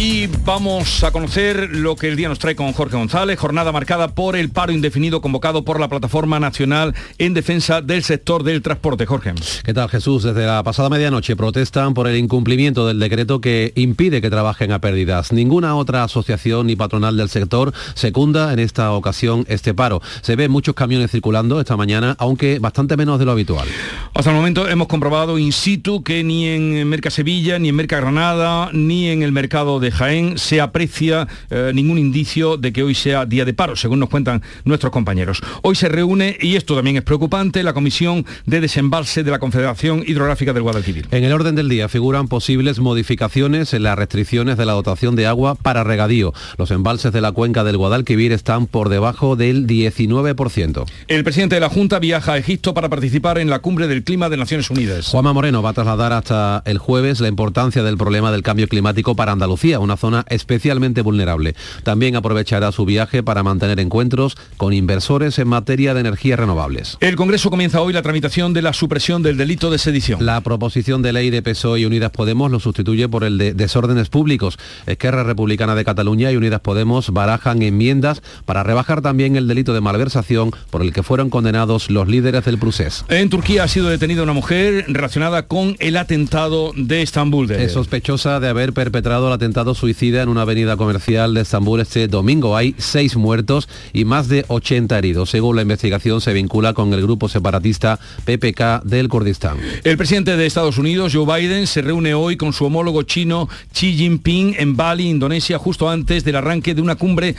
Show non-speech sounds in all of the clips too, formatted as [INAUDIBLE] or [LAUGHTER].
Y vamos a conocer lo que el día nos trae con Jorge González, jornada marcada por el paro indefinido convocado por la Plataforma Nacional en Defensa del Sector del Transporte. Jorge. ¿Qué tal Jesús? Desde la pasada medianoche protestan por el incumplimiento del decreto que impide que trabajen a pérdidas. Ninguna otra asociación ni patronal del sector secunda en esta ocasión este paro. Se ven muchos camiones circulando esta mañana, aunque bastante menos de lo habitual. Hasta el momento hemos comprobado in situ que ni en Merca Sevilla, ni en Merca Granada, ni en el mercado de Jaén se aprecia eh, ningún indicio de que hoy sea día de paro, según nos cuentan nuestros compañeros. Hoy se reúne, y esto también es preocupante, la Comisión de Desembalse de la Confederación Hidrográfica del Guadalquivir. En el orden del día figuran posibles modificaciones en las restricciones de la dotación de agua para regadío. Los embalses de la cuenca del Guadalquivir están por debajo del 19%. El presidente de la Junta viaja a Egipto para participar en la cumbre del clima de Naciones Unidas. Juanma Moreno va a trasladar hasta el jueves la importancia del problema del cambio climático para Andalucía una zona especialmente vulnerable. También aprovechará su viaje para mantener encuentros con inversores en materia de energías renovables. El Congreso comienza hoy la tramitación de la supresión del delito de sedición. La proposición de ley de PSOE y Unidas Podemos lo sustituye por el de desórdenes públicos. Esquerra Republicana de Cataluña y Unidas Podemos barajan enmiendas para rebajar también el delito de malversación por el que fueron condenados los líderes del Prusés. En Turquía ha sido detenida una mujer relacionada con el atentado de Estambul. Es sospechosa de haber perpetrado el atentado suicida en una avenida comercial de Estambul este domingo. Hay seis muertos y más de 80 heridos. Según la investigación, se vincula con el grupo separatista PPK del Kurdistán. El presidente de Estados Unidos, Joe Biden, se reúne hoy con su homólogo chino Xi Jinping en Bali, Indonesia, justo antes del arranque de una cumbre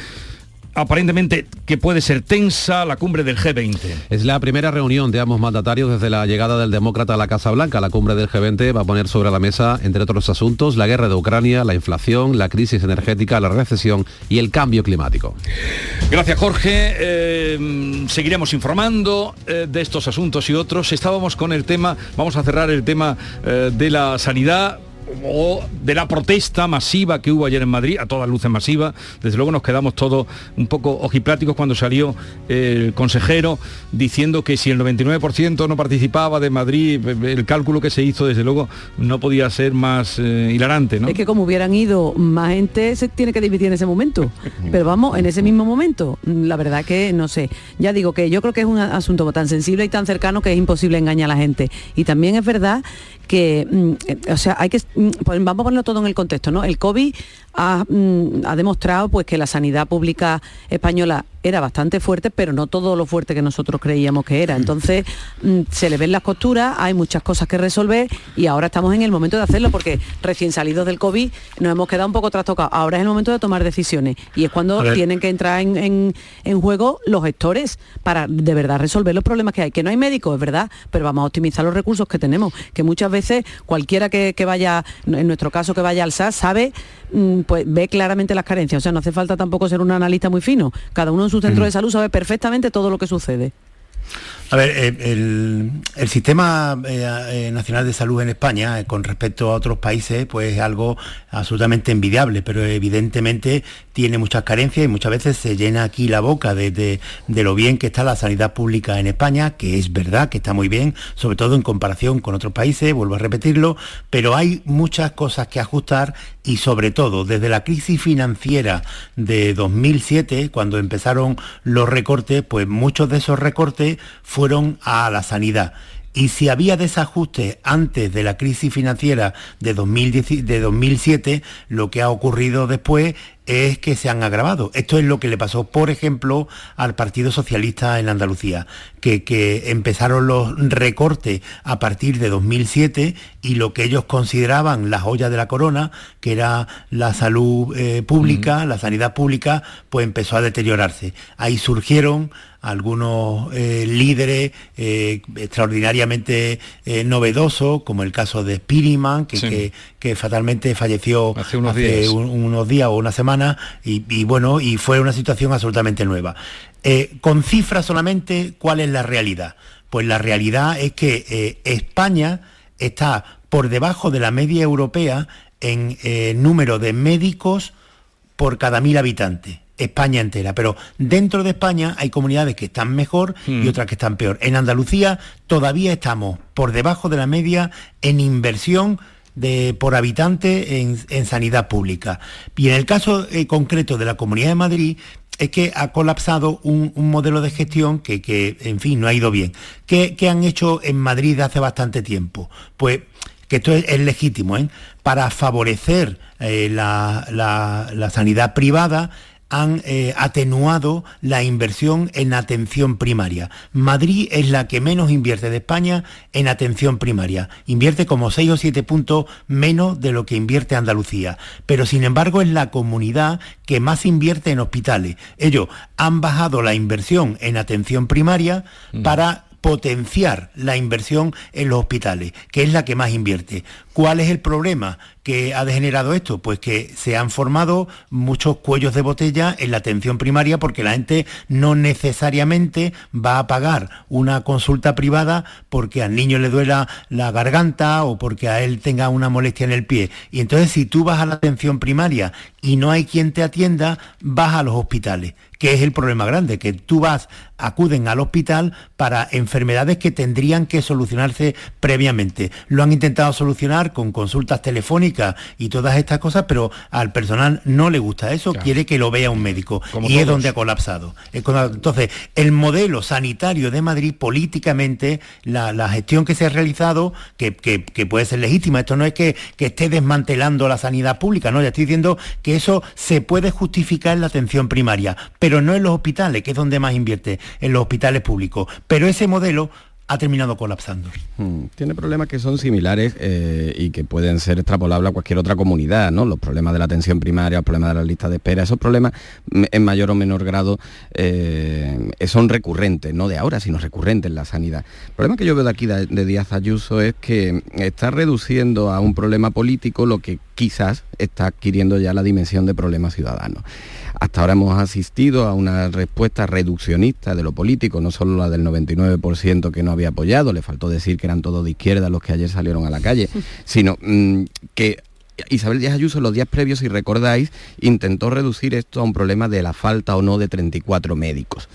aparentemente que puede ser tensa la cumbre del G20. Es la primera reunión de ambos mandatarios desde la llegada del demócrata a la Casa Blanca. La cumbre del G20 va a poner sobre la mesa, entre otros asuntos, la guerra de Ucrania, la inflación, la crisis energética, la recesión y el cambio climático. Gracias Jorge. Eh, seguiremos informando eh, de estos asuntos y otros. Estábamos con el tema, vamos a cerrar el tema eh, de la sanidad o de la protesta masiva que hubo ayer en Madrid, a todas luces masiva. Desde luego nos quedamos todos un poco ojipláticos cuando salió el consejero diciendo que si el 99% no participaba de Madrid, el cálculo que se hizo desde luego no podía ser más eh, hilarante. ¿no? Es que como hubieran ido más gente se tiene que dividir en ese momento. [LAUGHS] Pero vamos, en ese mismo momento, la verdad que no sé. Ya digo que yo creo que es un asunto tan sensible y tan cercano que es imposible engañar a la gente. Y también es verdad que, mm, eh, o sea, hay que, pues vamos a ponerlo todo en el contexto, ¿no? El COVID ha, mm, ha demostrado pues que la sanidad pública española era bastante fuerte, pero no todo lo fuerte que nosotros creíamos que era. Entonces, mm, se le ven las costuras, hay muchas cosas que resolver y ahora estamos en el momento de hacerlo porque recién salidos del COVID nos hemos quedado un poco trastocados. Ahora es el momento de tomar decisiones y es cuando tienen que entrar en, juego los gestores para de verdad resolver los problemas que hay. Que no hay médicos, es verdad, pero vamos a optimizar los recursos que tenemos, que muchas veces cualquiera que, vaya, en nuestro caso que vaya al SAS, sabe, mm, pues ve claramente las carencias. O sea, no hace falta tampoco ser un analista muy fino. Cada uno su centro de salud sabe perfectamente todo lo que sucede. A ver, eh, el, sistema eh, eh, nacional de salud en España con respecto a otros países pues es algo absolutamente envidiable, pero evidentemente tiene muchas carencias y muchas veces se llena aquí la boca de, lo bien que está la sanidad pública en España, que es verdad que está muy bien, sobre todo en comparación con otros países, vuelvo a repetirlo, pero hay muchas cosas que ajustar y sobre todo desde la crisis financiera de 2007, cuando empezaron los recortes, pues muchos de esos recortes a la sanidad. Y si había desajuste antes de la crisis financiera de, 2010, de 2007, lo que ha ocurrido después es que se han agravado. Esto es lo que le pasó, por ejemplo, al Partido Socialista en Andalucía, que, empezaron los recortes a partir de 2007 y lo que ellos consideraban la joya de la corona, que era la salud eh, pública, la sanidad pública, pues empezó a deteriorarse. Ahí surgieron algunos eh, líderes eh, extraordinariamente novedosos, como el caso de Spiriman, que, que, fatalmente falleció hace unos días o una semana y, bueno, y fue una situación absolutamente nueva. Eh, con cifras solamente, ¿cuál es la realidad? Pues la realidad es que eh, España está por debajo de la media europea en eh, número de médicos por cada mil habitantes. España entera. Pero dentro de España hay comunidades que están mejor y mm. otras que están peor. En Andalucía todavía estamos por debajo de la media en inversión de, por habitante en, sanidad pública. Y en el caso eh, concreto de la Comunidad de Madrid, es que ha colapsado un, modelo de gestión que, en fin, no ha ido bien. ¿Qué, han hecho en Madrid hace bastante tiempo? Pues que esto es, legítimo, ¿eh? para favorecer eh, la, sanidad privada, han eh, atenuado la inversión en atención primaria. Madrid es la que menos invierte de España en atención primaria. Invierte como 6 o 7 puntos menos de lo que invierte Andalucía. Pero sin embargo es la comunidad que más invierte en hospitales. Ellos han bajado la inversión en atención primaria mm. para potenciar la inversión en los hospitales, que es la que más invierte. ¿Cuál es el problema que ha degenerado esto? Pues que se han formado muchos cuellos de botella en la atención primaria porque la gente no necesariamente va a pagar una consulta privada porque al niño le duela la garganta o porque a él tenga una molestia en el pie. Y entonces si tú vas a la atención primaria y no hay quien te atienda, vas a los hospitales que es el problema grande, que tú vas, acuden al hospital para enfermedades que tendrían que solucionarse previamente. Lo han intentado solucionar con consultas telefónicas y todas estas cosas, pero al personal no le gusta eso, quiere que lo vea un médico. y es donde ha colapsado. Entonces, el modelo sanitario de Madrid, políticamente, la, gestión que se ha realizado, que, puede ser legítima, esto no es que, que esté desmantelando la sanidad pública, no, ya estoy diciendo que eso se puede justificar en la atención primaria, pero no en los hospitales, que es donde más invierte, en los hospitales públicos. Pero ese modelo ha terminado colapsando. Hmm, tiene problemas que son similares eh, y que pueden ser extrapolables a cualquier otra comunidad, ¿no? Los problemas de la atención primaria, los problemas de la lista de espera, esos problemas mm, en mayor o menor grado eh, son recurrentes, no de ahora, sino recurrentes en la sanidad. El problema que yo veo de aquí de, de Díaz Ayuso es que está reduciendo a un problema político lo que quizás está adquiriendo ya la dimensión de problema ciudadano. Hasta ahora hemos asistido a una respuesta reduccionista de lo político, no solo la del 99% que no había apoyado, le faltó decir que eran todos de izquierda los que ayer salieron a la calle, sino mm, que Isabel Díaz Ayuso los días previos, si recordáis, intentó reducir esto a un problema de la falta o no de 34 médicos.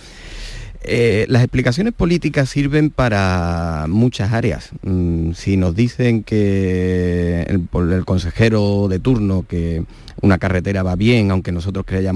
Eh, las explicaciones políticas sirven para muchas áreas. Mm, si nos dicen que el, consejero de turno que una carretera va bien, aunque nosotros vaya,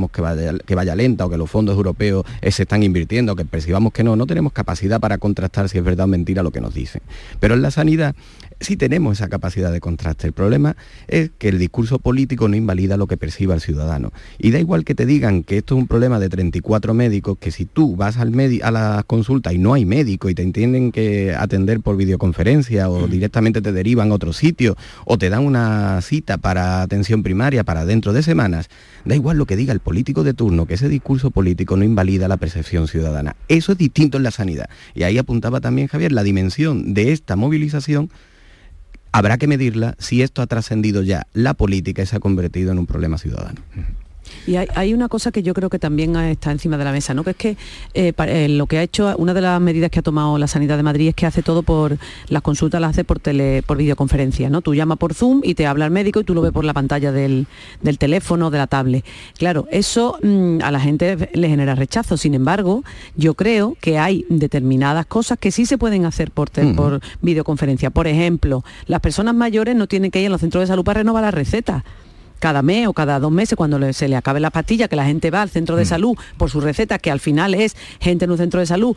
que vaya lenta o que los fondos europeos eh, se están invirtiendo, que percibamos que no, no tenemos capacidad para contrastar si es verdad o mentira lo que nos dicen. Pero en la sanidad sí tenemos esa capacidad de contraste. El problema es que el discurso político no invalida lo que perciba el ciudadano. Y da igual que te digan que esto es un problema de 34 médicos, que si tú vas al a la consulta y no hay médico y te entienden que atender por videoconferencia o mm. directamente te derivan a otro sitio o te dan una cita para atención primaria para dentro de semanas, da igual lo que diga el político de turno, que ese discurso político no invalida la percepción ciudadana. Eso es distinto en la sanidad. Y ahí apuntaba también Javier la dimensión de esta movilización habrá que medirla si esto ha trascendido ya la política y se ha convertido en un problema ciudadano. Y hay, una cosa que yo creo que también está encima de la mesa, ¿no? que es que eh, eh, lo que ha hecho, una de las medidas que ha tomado la Sanidad de Madrid es que hace todo por, las consultas las hace por, tele, por videoconferencia, ¿no? Tú llamas por Zoom y te habla el médico y tú lo ves por la pantalla del, teléfono, de la tablet. Claro, eso mm, a la gente le genera rechazo, sin embargo, yo creo que hay determinadas cosas que sí se pueden hacer por, por videoconferencia. Por ejemplo, las personas mayores no tienen que ir a los centros de salud para renovar la receta cada mes o cada dos meses cuando se le acabe la pastilla, que la gente va al centro de mm. salud por su receta, que al final es gente en un centro de salud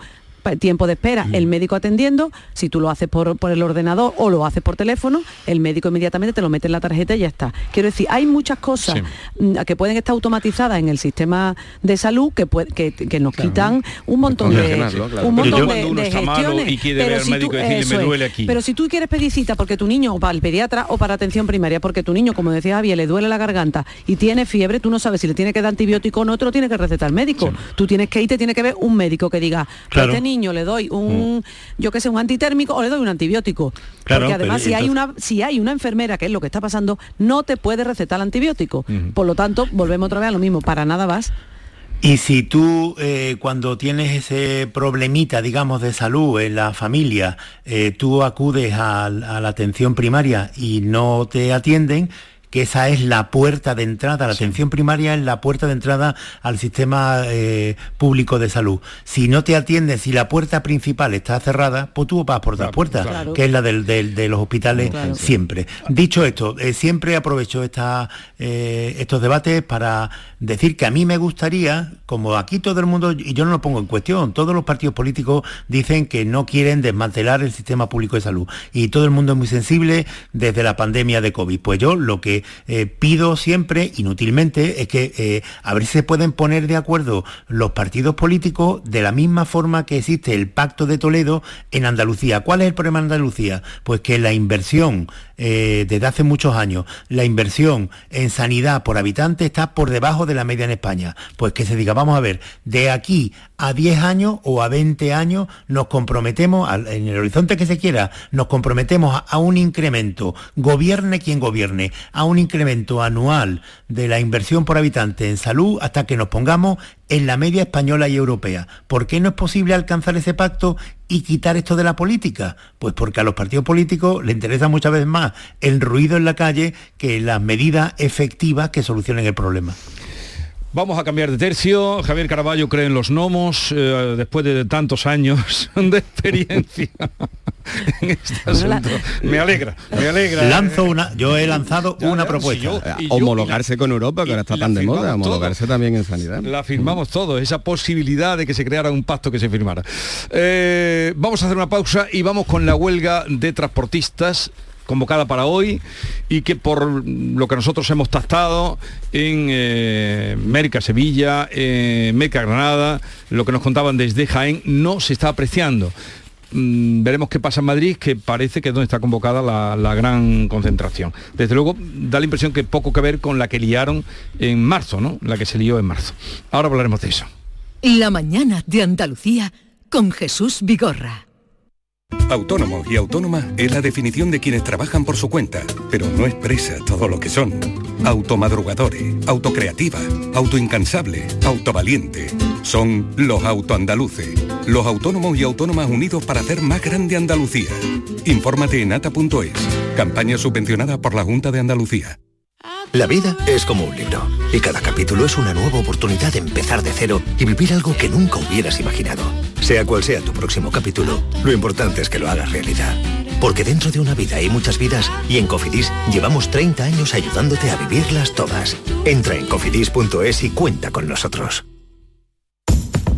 tiempo de espera, el médico atendiendo, si tú lo haces por, el ordenador o lo haces por teléfono, el médico inmediatamente te lo mete en la tarjeta y ya está. Quiero decir, hay muchas cosas mm, que pueden estar automatizadas en el sistema de salud que, que, nos quitan un montón de, un montón de, gestiones. Pero si tú quieres pedir cita porque tu niño, o para el pediatra o para atención primaria, porque tu niño, como decía Javier, le duele la garganta y tiene fiebre, tú no sabes si le tiene que dar antibiótico o no, te lo tiene que recetar el médico. Tú tienes que ir, te tiene que ver un médico que diga, claro niño le doy un, mm. yo que sé, un antitérmico o le doy un antibiótico. Porque además si hay una si hay una enfermera, que es lo que está pasando, no te puede recetar el antibiótico. Por lo tanto, volvemos otra vez a lo mismo, para nada vas. Y si tú eh, cuando tienes ese problemita, digamos, de salud en la familia, eh, tú acudes a, la atención primaria y no te atienden, que esa es la puerta de entrada, la atención primaria es la puerta de entrada al sistema eh, público de salud. Si no te atienden, si la puerta principal está cerrada, pues tú vas por otra puerta, que es la del, de los hospitales siempre. Dicho esto, eh, siempre aprovecho esta, eh, estos debates para decir que a mí me gustaría, como aquí todo el mundo, y yo no lo pongo en cuestión, todos los partidos políticos dicen que no quieren desmantelar el sistema público de salud y todo el mundo es muy sensible desde la pandemia de COVID. Pues yo lo que eh, pido siempre, inútilmente, es que eh, a ver si se pueden poner de acuerdo los partidos políticos de la misma forma que existe el Pacto de Toledo en Andalucía. ¿Cuál es el problema en Andalucía? Pues que la inversión eh, desde hace muchos años, la inversión en sanidad por habitante está por debajo de la media en España. Pues que se diga, vamos a ver, de aquí a 10 años o a 20 años nos comprometemos, en el horizonte que se quiera, nos comprometemos a un incremento, gobierne quien gobierne, a un incremento anual de la inversión por habitante en salud hasta que nos pongamos en la media española y europea. ¿Por qué no es posible alcanzar ese pacto y quitar esto de la política? Pues porque a los partidos políticos les interesa muchas veces más el ruido en la calle que las medidas efectivas que solucionen el problema. Vamos a cambiar de tercio. Javier Caraballo cree en los gnomos eh, después de tantos años [LAUGHS] de experiencia [LAUGHS] en este asunto. Me alegra, me alegra. Lanzo una, yo he lanzado una propuesta. homologarse con Europa, que ahora está tan de moda, homologarse también en sanidad. La firmamos todo, esa posibilidad de que se creara un pacto que se firmara. Eh, vamos a hacer una pausa y vamos con la huelga de transportistas convocada para hoy y que por lo que nosotros hemos tastado en eh, Mérica Sevilla, en Meca Granada, lo que nos contaban desde Jaén, no se está apreciando. Mm, veremos qué pasa en Madrid, que parece que es donde está convocada la, la, gran concentración. Desde luego da la impresión que poco que ver con la que liaron en marzo, ¿no? La que se lió en marzo. Ahora hablaremos de eso. La mañana de Andalucía con Jesús Vigorra. Autónomo y autónoma es la definición de quienes trabajan por su cuenta, pero no expresa todo lo que son. Automadrugadores, autocreativa, autoincansable, autovaliente. Son los autoandaluces, los autónomos y autónomas unidos para hacer más grande Andalucía. Infórmate en ata.es, campaña subvencionada por la Junta de Andalucía. La vida es como un libro y cada capítulo es una nueva oportunidad de empezar de cero y vivir algo que nunca hubieras imaginado. Sea cual sea tu próximo capítulo, lo importante es que lo hagas realidad. Porque dentro de una vida hay muchas vidas y en Cofidis llevamos 30 años ayudándote a vivirlas todas. Entra en cofidis.es y cuenta con nosotros.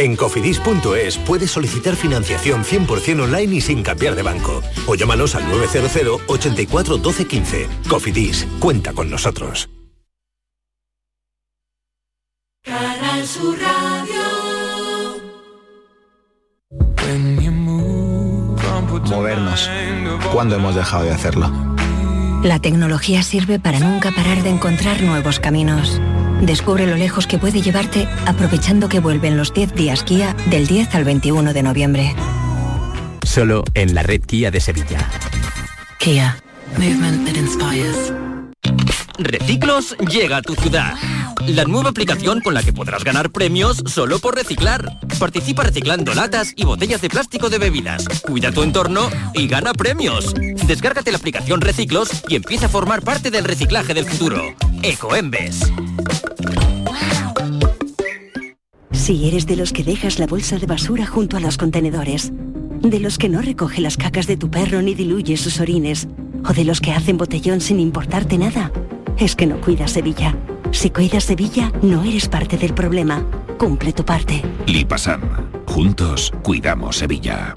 En cofidis.es puedes solicitar financiación 100% online y sin cambiar de banco. O llámanos al 900 84 12 15. Cofidis, cuenta con nosotros. Canal Sur Radio. Movernos. ¿Cuándo hemos dejado de hacerlo? La tecnología sirve para nunca parar de encontrar nuevos caminos. Descubre lo lejos que puede llevarte aprovechando que vuelven los 10 días Kia del 10 al 21 de noviembre. Solo en la red Kia de Sevilla. Kia. Movement that inspires. Reciclos llega a tu ciudad. La nueva aplicación con la que podrás ganar premios solo por reciclar. Participa reciclando latas y botellas de plástico de bebidas. Cuida tu entorno y gana premios. Descárgate la aplicación Reciclos y empieza a formar parte del reciclaje del futuro. Ecoembes. Si eres de los que dejas la bolsa de basura junto a los contenedores, de los que no recoge las cacas de tu perro ni diluye sus orines, o de los que hacen botellón sin importarte nada, es que no cuidas Sevilla. Si cuidas Sevilla, no eres parte del problema. Cumple tu parte. Lipasan. Juntos cuidamos Sevilla.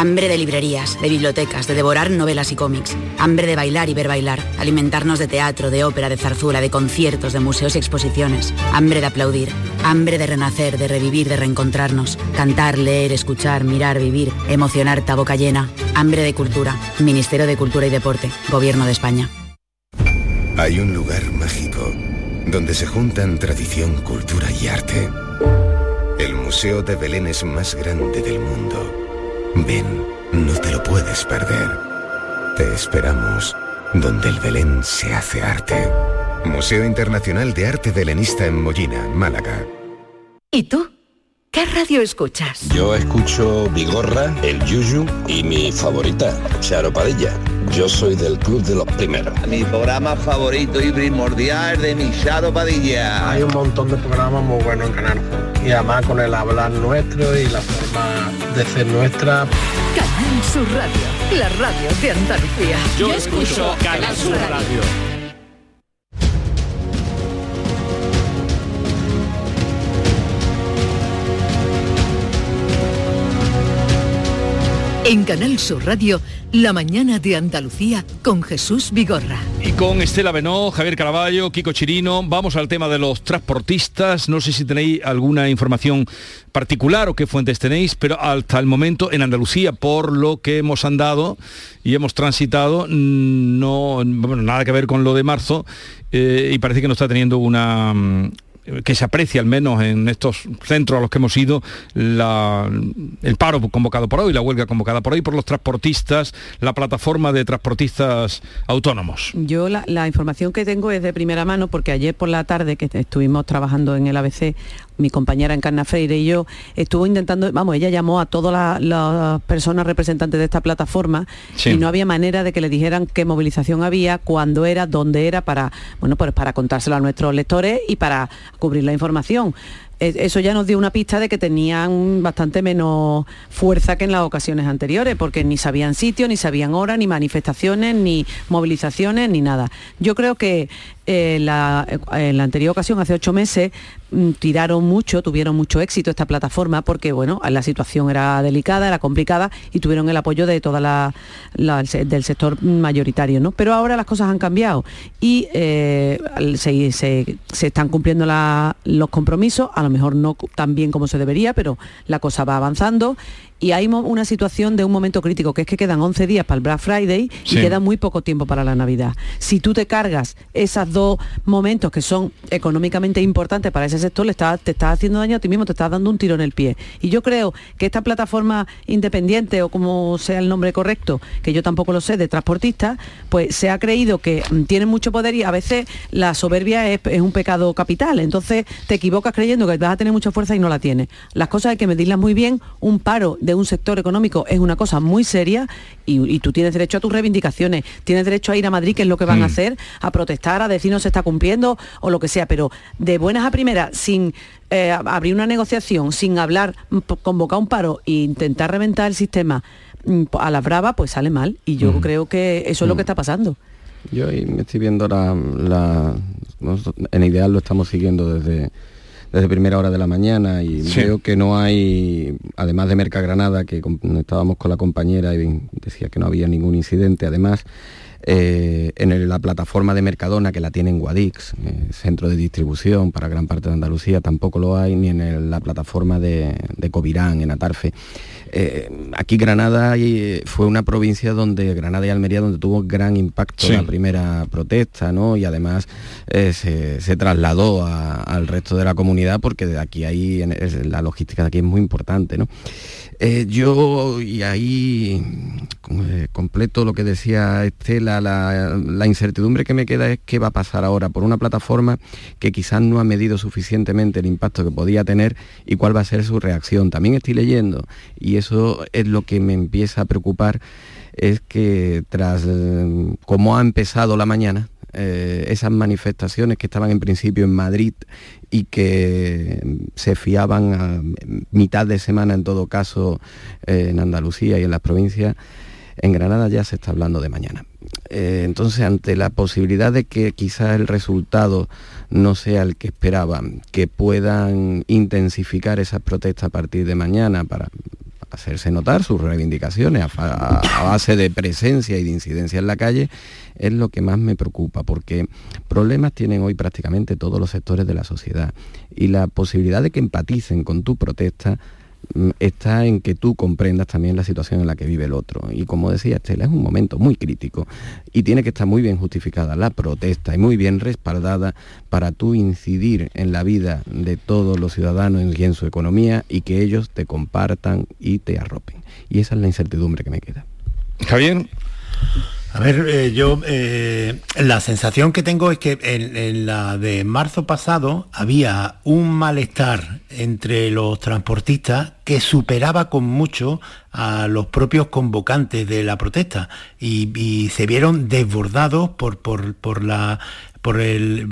Hambre de librerías, de bibliotecas, de devorar novelas y cómics. Hambre de bailar y ver bailar. Alimentarnos de teatro, de ópera, de zarzuela, de conciertos, de museos y exposiciones. Hambre de aplaudir. Hambre de renacer, de revivir, de reencontrarnos. Cantar, leer, escuchar, mirar, vivir. Emocionar, ta boca llena. Hambre de cultura. Ministerio de Cultura y Deporte. Gobierno de España. Hay un lugar mágico donde se juntan tradición, cultura y arte. El Museo de Belén es más grande del mundo. Ven, no te lo puedes perder. Te esperamos donde el Belén se hace arte. Museo Internacional de Arte Belenista en Mollina, Málaga. ¿Y tú? ¿Qué radio escuchas? Yo escucho Vigorra, El Yuyu y mi favorita, Charo Padilla. Yo soy del club de los primeros. Mi programa favorito y primordial de mi Charo Padilla. Hay un montón de programas muy buenos en Canal. Y además con el hablar nuestro y la forma de ser nuestra. Canal Sur Radio, la radio de Andalucía. Yo escucho Canal Sur Radio. En Canal Sur Radio, la mañana de Andalucía con Jesús Vigorra. Y con Estela Benó, Javier Caraballo, Kiko Chirino, vamos al tema de los transportistas. No sé si tenéis alguna información particular o qué fuentes tenéis, pero hasta el momento en Andalucía, por lo que hemos andado y hemos transitado, no, bueno, nada que ver con lo de marzo eh, y parece que no está teniendo una mm, que se aprecia al menos en estos centros a los que hemos ido la- el paro convocado por hoy, la huelga convocada por hoy por los transportistas, la plataforma de transportistas autónomos. Yo la, la información que tengo es de primera mano porque ayer por la tarde que estuvimos trabajando en el ABC, mi compañera Encarna Freire y yo estuvo intentando, vamos, ella llamó a todas la- las personas representantes de esta plataforma Sí. y no había manera de que le dijeran qué movilización había, cuándo era, dónde era para, bueno, pues para contárselo a nuestros lectores y para cubrir la información. Eh, Eso ya nos dio una pista de que tenían bastante menos fuerza que en las ocasiones anteriores, porque ni sabían sitio, ni sabían hora, ni manifestaciones, ni movilizaciones, ni nada. Yo creo que en la anterior ocasión, hace ocho meses, mm, tiraron mucho, tuvieron mucho éxito esta plataforma, porque bueno, la situación era delicada, era complicada y tuvieron el apoyo de toda la, del sector mayoritario, ¿no? Pero ahora las cosas han cambiado y eh, se, están cumpliendo los compromisos, a lo mejor no tan bien como se debería, pero la cosa va avanzando y hay una situación de un momento crítico, que es que quedan 11 días para el Black Friday Sí. y queda muy poco tiempo para la Navidad. Si tú te cargas esos dos momentos que son económicamente importantes para ese sector, le estás, te estás haciendo daño a ti mismo, te estás dando un tiro en el pie. Y yo creo que esta plataforma independiente, o como sea el nombre correcto, que yo tampoco lo sé, de transportistas, pues se ha creído que mm, tienen mucho poder y a veces la soberbia es, es un pecado capital. Entonces te equivocas creyendo que vas a tener mucha fuerza y no la tienes. Las cosas hay que medirlas muy bien. Un paro de un sector económico es una cosa muy seria y, y tú tienes derecho a tus reivindicaciones, tienes derecho a ir a Madrid, que es lo que van a Mm. hacer, a protestar, a decir no se está cumpliendo o lo que sea, pero de buenas a primeras, sin eh, abrir una negociación, sin hablar, convocar un paro e intentar reventar el sistema mm, a la brava, pues sale mal. Y yo creo que eso es lo que está pasando. Yo ahí me estoy viendo la, la- en Ideal lo estamos siguiendo desde, desde primera hora de la mañana y Sí. veo que no hay, además de Merca Granada, que estábamos con la compañera y decía que no había ningún incidente, además eh, en la plataforma de Mercadona que la tiene en Guadix, eh, centro de distribución para gran parte de Andalucía, tampoco lo hay, ni en el- la plataforma de, de Covirán, en Atarfe. Eh, aquí Granada y, fue una provincia donde Granada y Almería donde tuvo gran impacto Sí. la primera protesta, ¿no? Y además se, se trasladó a- al resto de la comunidad porque de aquí en- es- la logística de aquí es muy importante, ¿no? Eh, yo y ahí eh, completo lo que decía Estela, la, la incertidumbre que me queda es qué va a pasar ahora por una plataforma que quizás no ha medido suficientemente el impacto que podía tener y cuál va a ser su reacción. También estoy leyendo y eso es lo que me empieza a preocupar es que tras cómo ha empezado la mañana, eh, esas manifestaciones que estaban en principio en Madrid y que se fiaban a mitad de semana en todo caso eh, en Andalucía y en las provincias, en Granada ya se está hablando de mañana. Eh, entonces, ante la posibilidad de que quizás el resultado no sea el que esperaban, que puedan intensificar esas protestas a partir de mañana para hacerse notar sus reivindicaciones a, base de presencia y de incidencia en la calle, es lo que más me preocupa, porque problemas tienen hoy prácticamente todos los sectores de la sociedad. Y la posibilidad de que empaticen con tu protesta está en que tú comprendas también la situación en la que vive el otro. Y como decía Estela, es un momento muy crítico y tiene que estar muy bien justificada la protesta y muy bien respaldada para tú incidir en la vida de todos los ciudadanos y en su economía y que ellos te compartan y te arropen. Y esa es la incertidumbre que me queda. Javier. A ver, eh, yo eh, la sensación que tengo es que en, la de marzo pasado había un malestar entre los transportistas que superaba con mucho a los propios convocantes de la protesta y, se vieron desbordados por, por la por el,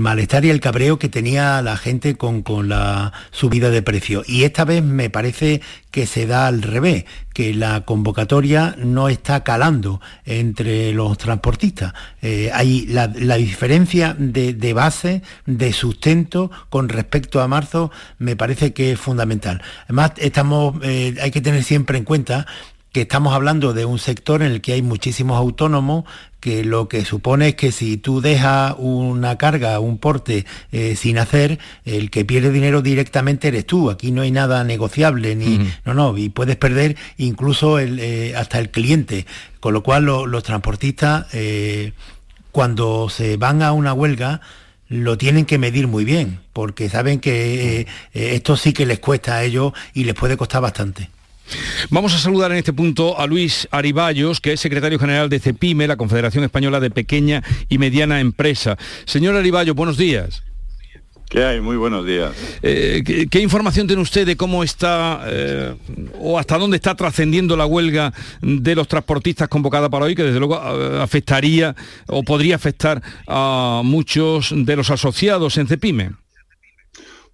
malestar y el cabreo que tenía la gente con, la subida de precio. Y esta vez me parece que se da al revés, que la convocatoria no está calando entre los transportistas. Eh, hay la, diferencia de, base, de sustento con respecto a marzo, me parece que es fundamental. Además, estamos, eh, hay que tener siempre en cuenta que estamos hablando de un sector en el que hay muchísimos autónomos, que lo que supone es que si tú dejas una carga, un porte eh, sin hacer, el que pierde dinero directamente eres tú. Aquí no hay nada negociable, ni no, no, y puedes perder incluso eh, hasta el cliente. Con lo cual los transportistas, eh, cuando se van a una huelga, lo tienen que medir muy bien, porque saben que esto sí que les cuesta a ellos y les puede costar bastante. Vamos a saludar en este punto a Luis Ariballos, que es secretario general de CEPIME, la Confederación Española de Pequeña y Mediana Empresa. Señor Ariballos, buenos días. ¿Qué hay? Muy buenos días. Eh, ¿qué, información tiene usted de cómo está eh, o hasta dónde está trascendiendo la huelga de los transportistas convocada para hoy, que desde luego eh, afectaría o podría afectar a muchos de los asociados en CEPIME?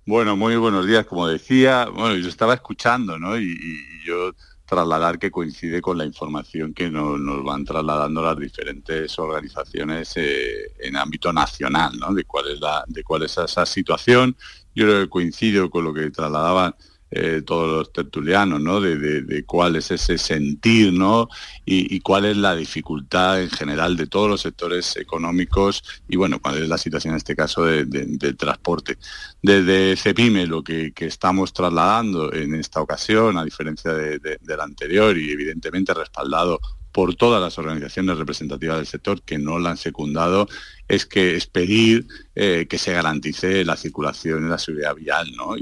Bueno, muy buenos días. Como decía, bueno, yo estaba escuchando, ¿no? Y, yo trasladar que coincide con la información que nos, van trasladando las diferentes organizaciones eh, en ámbito nacional, ¿no? De cuál es la, de cuál es esa situación. Yo creo que coincido con lo que trasladaban eh, todos los tertulianos, ¿no? De, cuál es ese sentir, ¿no? Y, cuál es la dificultad en general de todos los sectores económicos y, bueno, cuál es la situación en este caso del transporte. Desde CEPIME lo que, estamos trasladando en esta ocasión, a diferencia de, la anterior y evidentemente respaldado por todas las organizaciones representativas del sector que no la han secundado, es que es pedir eh, que se garantice la circulación y la seguridad vial, ¿no?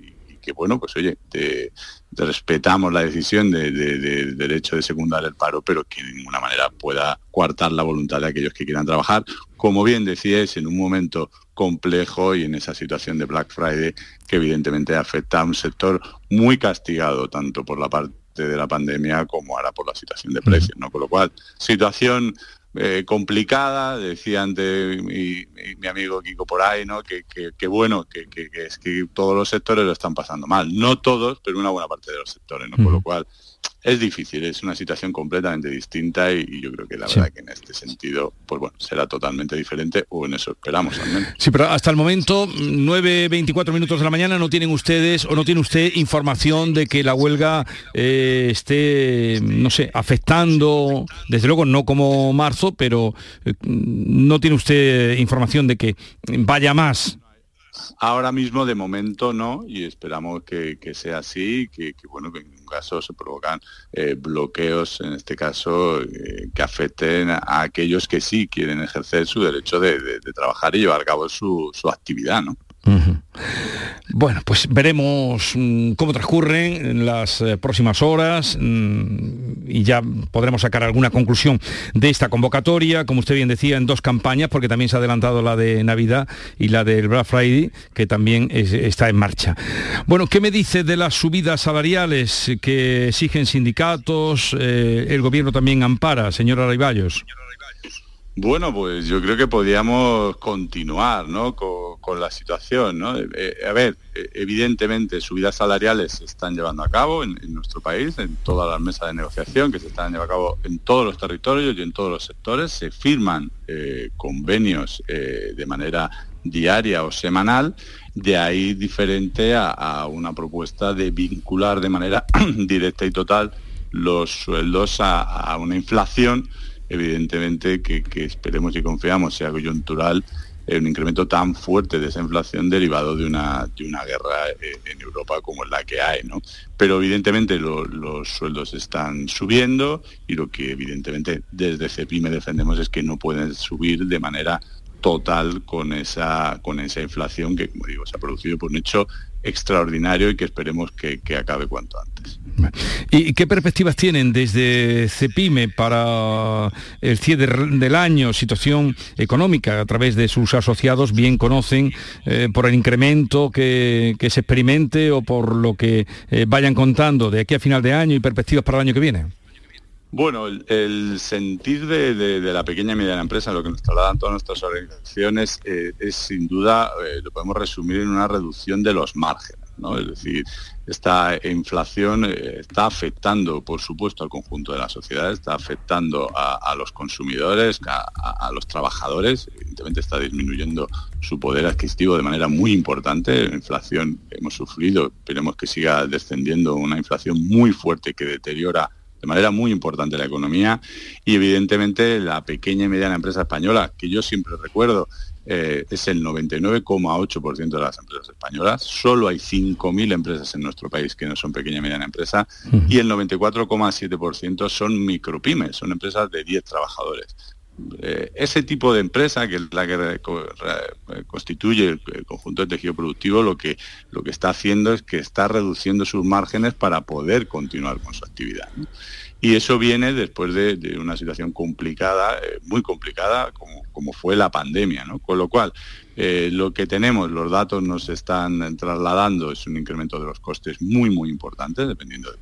Que bueno, pues oye, te, respetamos la decisión del derecho de secundar el paro, pero que de ninguna manera pueda coartar la voluntad de aquellos que quieran trabajar. Como bien decíais, en un momento complejo y en esa situación de Black Friday que evidentemente afecta a un sector muy castigado tanto por la parte de la pandemia como ahora por la situación de precios, ¿no? Con lo cual, situación eh, complicada, decía antes mi, amigo Kiko por ahí, ¿no? Que, bueno, que, es que todos los sectores lo están pasando mal. No todos, pero una buena parte de los sectores, ¿no? Con lo cual es difícil, es una situación completamente distinta y, yo creo que la verdad que en este sentido, pues bueno, será totalmente diferente o en eso esperamos al menos. Sí, pero hasta el momento, 9.24 minutos de la mañana, no tienen ustedes o no tiene usted información de que la huelga eh, esté, no sé, afectando, desde luego no como marzo, pero eh, no tiene usted información de que vaya más Ahora mismo, de momento, no, y esperamos que, sea así, que, bueno, que en caso se provocan eh, bloqueos, en este caso, eh, que afecten a aquellos que sí quieren ejercer su derecho de, trabajar y llevar a cabo su, su actividad, ¿no? Bueno, pues veremos mm, cómo transcurren en las eh, próximas horas mm, y ya podremos sacar alguna conclusión de esta convocatoria, como usted bien decía, en dos campañas, porque también se ha adelantado la de Navidad y la del Black Friday, que también está en marcha. Bueno, ¿qué me dice de las subidas salariales que exigen sindicatos? Eh, el gobierno también ampara, señora Raiballos. Bueno, pues yo creo que podríamos continuar ¿no? con, la situación. ¿no? Eh, eh, a ver, eh, evidentemente subidas salariales se están llevando a cabo en, nuestro país, en todas las mesas de negociación que se están llevando a cabo en todos los territorios y en todos los sectores. Se firman convenios de manera diaria o semanal, de ahí diferente a, una propuesta de vincular de manera [CLEARS THROAT] directa y total los sueldos a, una inflación, evidentemente que, esperemos y confiamos sea coyuntural un incremento tan fuerte de esa inflación derivado de una, de una guerra eh, en Europa como la que hay. ¿no? Pero evidentemente los sueldos están subiendo y lo que evidentemente desde CEPIME defendemos es que no pueden subir de manera total con esa, con esa inflación que, como digo, se ha producido por un hecho extraordinario y que esperemos que, acabe cuanto antes. ¿Y qué perspectivas tienen desde CEPIME para el cierre del año, situación económica a través de sus asociados? Bien conocen eh, por el incremento que, se experimente o por lo que eh, vayan contando de aquí a final de año y perspectivas para el año que viene. Bueno, el, sentir de, la pequeña y mediana empresa, lo que nos trasladan todas nuestras organizaciones, eh, es sin duda, eh, lo podemos resumir en una reducción de los márgenes. ¿no? Es decir, esta inflación eh, está afectando, por supuesto, al conjunto de la sociedad, está afectando a, los consumidores, a, los trabajadores, evidentemente está disminuyendo su poder adquisitivo de manera muy importante. La inflación hemos sufrido, esperemos que siga descendiendo, una inflación muy fuerte que deteriora de manera muy importante la economía y evidentemente la pequeña y mediana empresa española, que yo siempre recuerdo, eh, es el 99,8% de las empresas españolas. Solo hay 5.000 empresas en nuestro país que no son pequeña y mediana empresa y el 94,7% son micropymes, son empresas de 10 trabajadores. Eh, ese tipo de empresa, que es la que constituye el, conjunto de tejido productivo, lo que, lo que está haciendo es que está reduciendo sus márgenes para poder continuar con su actividad. Y eso viene después de, una situación complicada, eh, muy complicada, como, como, fue la pandemia. Con lo cual, eh, lo que tenemos, los datos nos están trasladando, es un incremento de los costes muy, muy importante, dependiendo de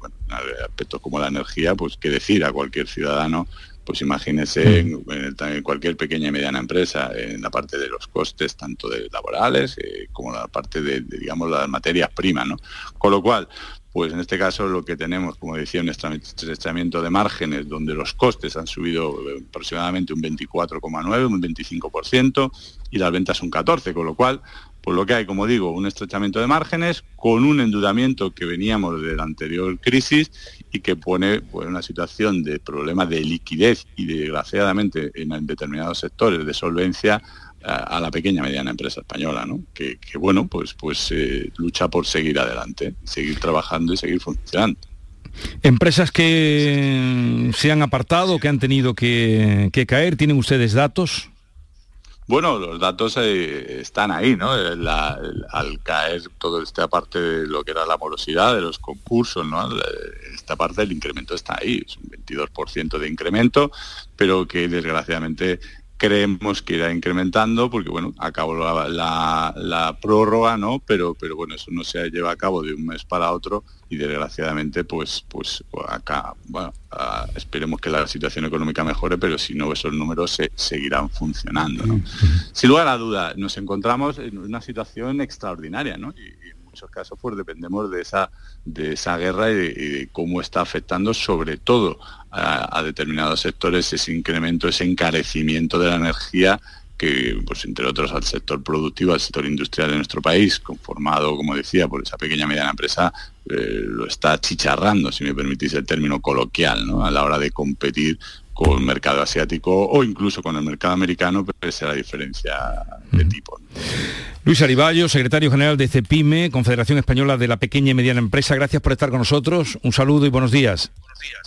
aspectos como la energía, pues qué decir a cualquier ciudadano pues imagínese mm. en, cualquier pequeña y mediana empresa, en la parte de los costes, tanto de laborales eh, como la parte de, digamos, las materias primas, ¿no? Con lo cual, pues en este caso lo que tenemos, como decía, un estrechamiento de márgenes donde los costes han subido eh, aproximadamente un 24,9, un 25% y las ventas un 14, con lo cual por lo que hay, como digo, un estrechamiento de márgenes con un endeudamiento que veníamos de la anterior crisis y que pone pues, una situación de problema de liquidez y desgraciadamente en determinados sectores de solvencia a, la pequeña y mediana empresa española, ¿no? que, bueno, pues, pues eh, lucha por seguir adelante, seguir trabajando y seguir funcionando. Empresas que se han apartado, que han tenido que, que caer, ¿tienen ustedes datos? Bueno, los datos eh, están ahí, ¿no? al caer todo esta parte de lo que era la morosidad de los concursos, ¿no? Esta parte del incremento está ahí, es un 22% de incremento, pero que desgraciadamente creemos que irá incrementando porque bueno acabó la, la, prórroga no pero pero bueno eso no se lleva a cabo de un mes para otro y desgraciadamente pues pues acá bueno ah, esperemos que la situación económica mejore pero si no esos números se seguirán funcionando ¿no? sin lugar a duda nos encontramos en una situación extraordinaria ¿no? Muchos casos pues dependemos de esa, de esa guerra y de, cómo está afectando sobre todo a, determinados sectores ese incremento, ese encarecimiento de la energía que, pues entre otros, al sector productivo, al sector industrial de nuestro país, conformado, como decía, por esa pequeña y mediana empresa, eh, lo está chicharrando, si me permitís el término coloquial, ¿no? a la hora de competir con el mercado asiático o incluso con el mercado americano, pero esa la diferencia de tipo. Luis Ariballo, secretario general de CEPIME, Confederación Española de la Pequeña y Mediana Empresa, gracias por estar con nosotros. Un saludo y buenos días.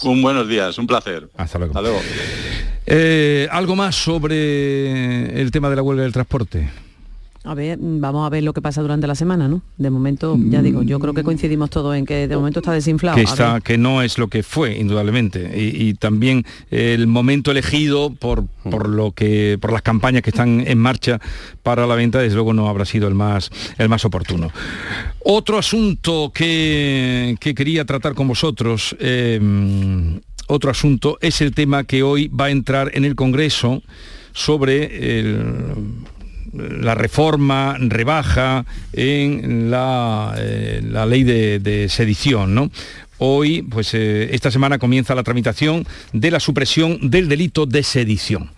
Un buenos días, un placer. Hasta luego. Eh, ¿Algo más sobre el tema de la huelga del transporte? A ver, vamos a ver lo que pasa durante la semana, ¿no? De momento, ya digo, yo creo que coincidimos todos en que de momento está desinflado. Que, está, que no es lo que fue, indudablemente. Y, también el momento elegido por, por, lo que, por las campañas que están en marcha para la venta, desde luego no habrá sido el más, el más oportuno. Otro asunto que, quería tratar con vosotros, em, otro asunto, es el tema que hoy va a entrar en el Congreso sobre el la reforma rebaja en la, eh, ley de, sedición, ¿no? hoy, pues eh, esta semana comienza la tramitación de la supresión del delito de sedición.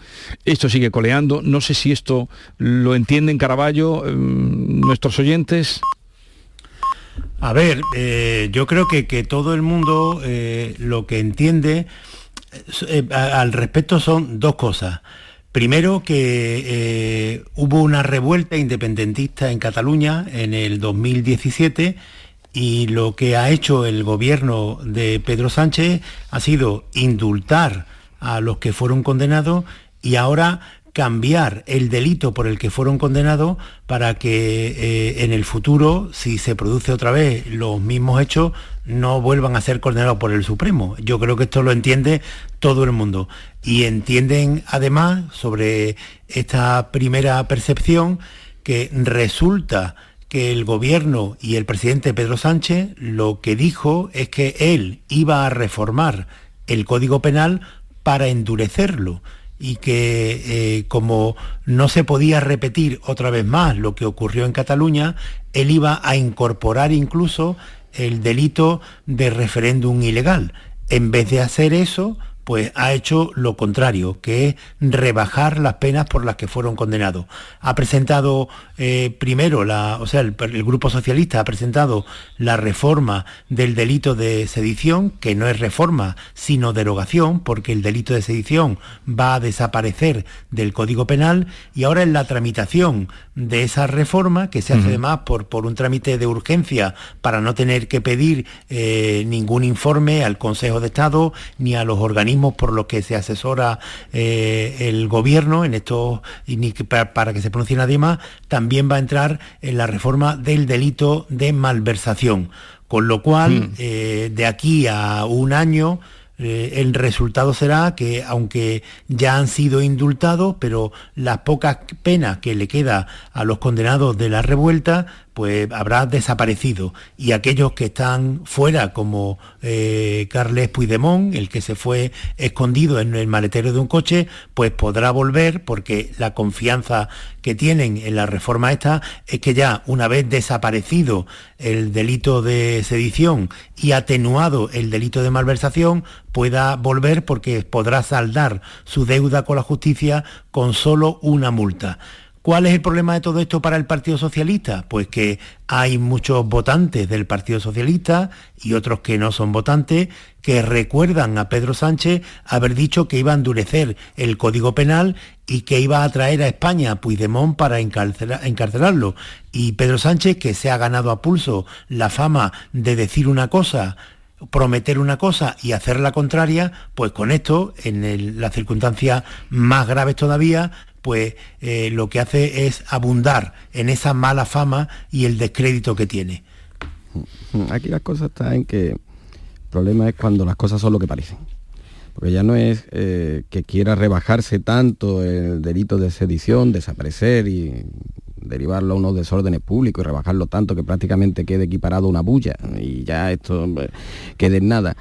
Esto sigue coleando, no sé si esto lo entienden Caraballo, mm, nuestros oyentes. A ver, eh, yo creo que, que, todo el mundo lo que entiende al respecto son dos cosas. Primero, que hubo una revuelta independentista en Cataluña en el 2017 y lo que ha hecho el gobierno de Pedro Sánchez ha sido indultar a los que fueron condenados y ahora cambiar el delito por el que fueron condenados para que eh, en el futuro, si se produce otra vez los mismos hechos, no vuelvan a ser condenados por el Supremo. Yo creo que esto lo entiende todo el mundo. Y entienden además sobre esta primera percepción que resulta que el gobierno y el presidente Pedro Sánchez lo que dijo es que él iba a reformar el Código Penal para endurecerlo y que eh, como no se podía repetir otra vez más lo que ocurrió en Cataluña, él iba a incorporar incluso el delito de referéndum ilegal. En vez de hacer eso, pues ha hecho lo contrario, que es rebajar las penas por las que fueron condenados. Ha presentado eh, primero, la, o sea, el, Grupo Socialista ha presentado la reforma del delito de sedición, que no es reforma, sino derogación, porque el delito de sedición va a desaparecer del Código Penal, y ahora en la tramitación de esa reforma, que se hace además por, por un trámite de urgencia para no tener que pedir eh, ningún informe al Consejo de Estado ni a los organismos por los que se asesora eh, el gobierno en esto y ni para, que se pronuncie nadie más, también va a entrar en la reforma del delito de malversación. Con lo cual, mm. eh, de aquí a un año, eh, el resultado será que aunque ya han sido indultados, pero las pocas penas que le queda a los condenados de la revuelta pues habrá desaparecido. Y aquellos que están fuera como eh, Carles Puigdemont, el que se fue escondido en el maletero de un coche, pues podrá volver porque la confianza que tienen en la reforma esta es que ya una vez desaparecido el delito de sedición y atenuado el delito de malversación, pueda volver porque podrá saldar su deuda con la justicia con solo una multa. ¿Cuál es el problema de todo esto para el Partido Socialista? Pues que hay muchos votantes del Partido Socialista y otros que no son votantes que recuerdan a Pedro Sánchez haber dicho que iba a endurecer el Código Penal y que iba a traer a España a Puigdemont para encarcelarlo. Y Pedro Sánchez, que se ha ganado a pulso la fama de decir una cosa prometer una cosa y hacer la contraria, pues con esto, en las circunstancias más graves todavía, pues eh, lo que hace es abundar en esa mala fama y el descrédito que tiene. Aquí las cosas están en que el problema es cuando las cosas son lo que parecen. Porque ya no es eh, que quiera rebajarse tanto el delito de sedición, desaparecer y derivarlo a unos desórdenes públicos y rebajarlo tanto que prácticamente quede equiparado a una bulla y ya esto quede en nada.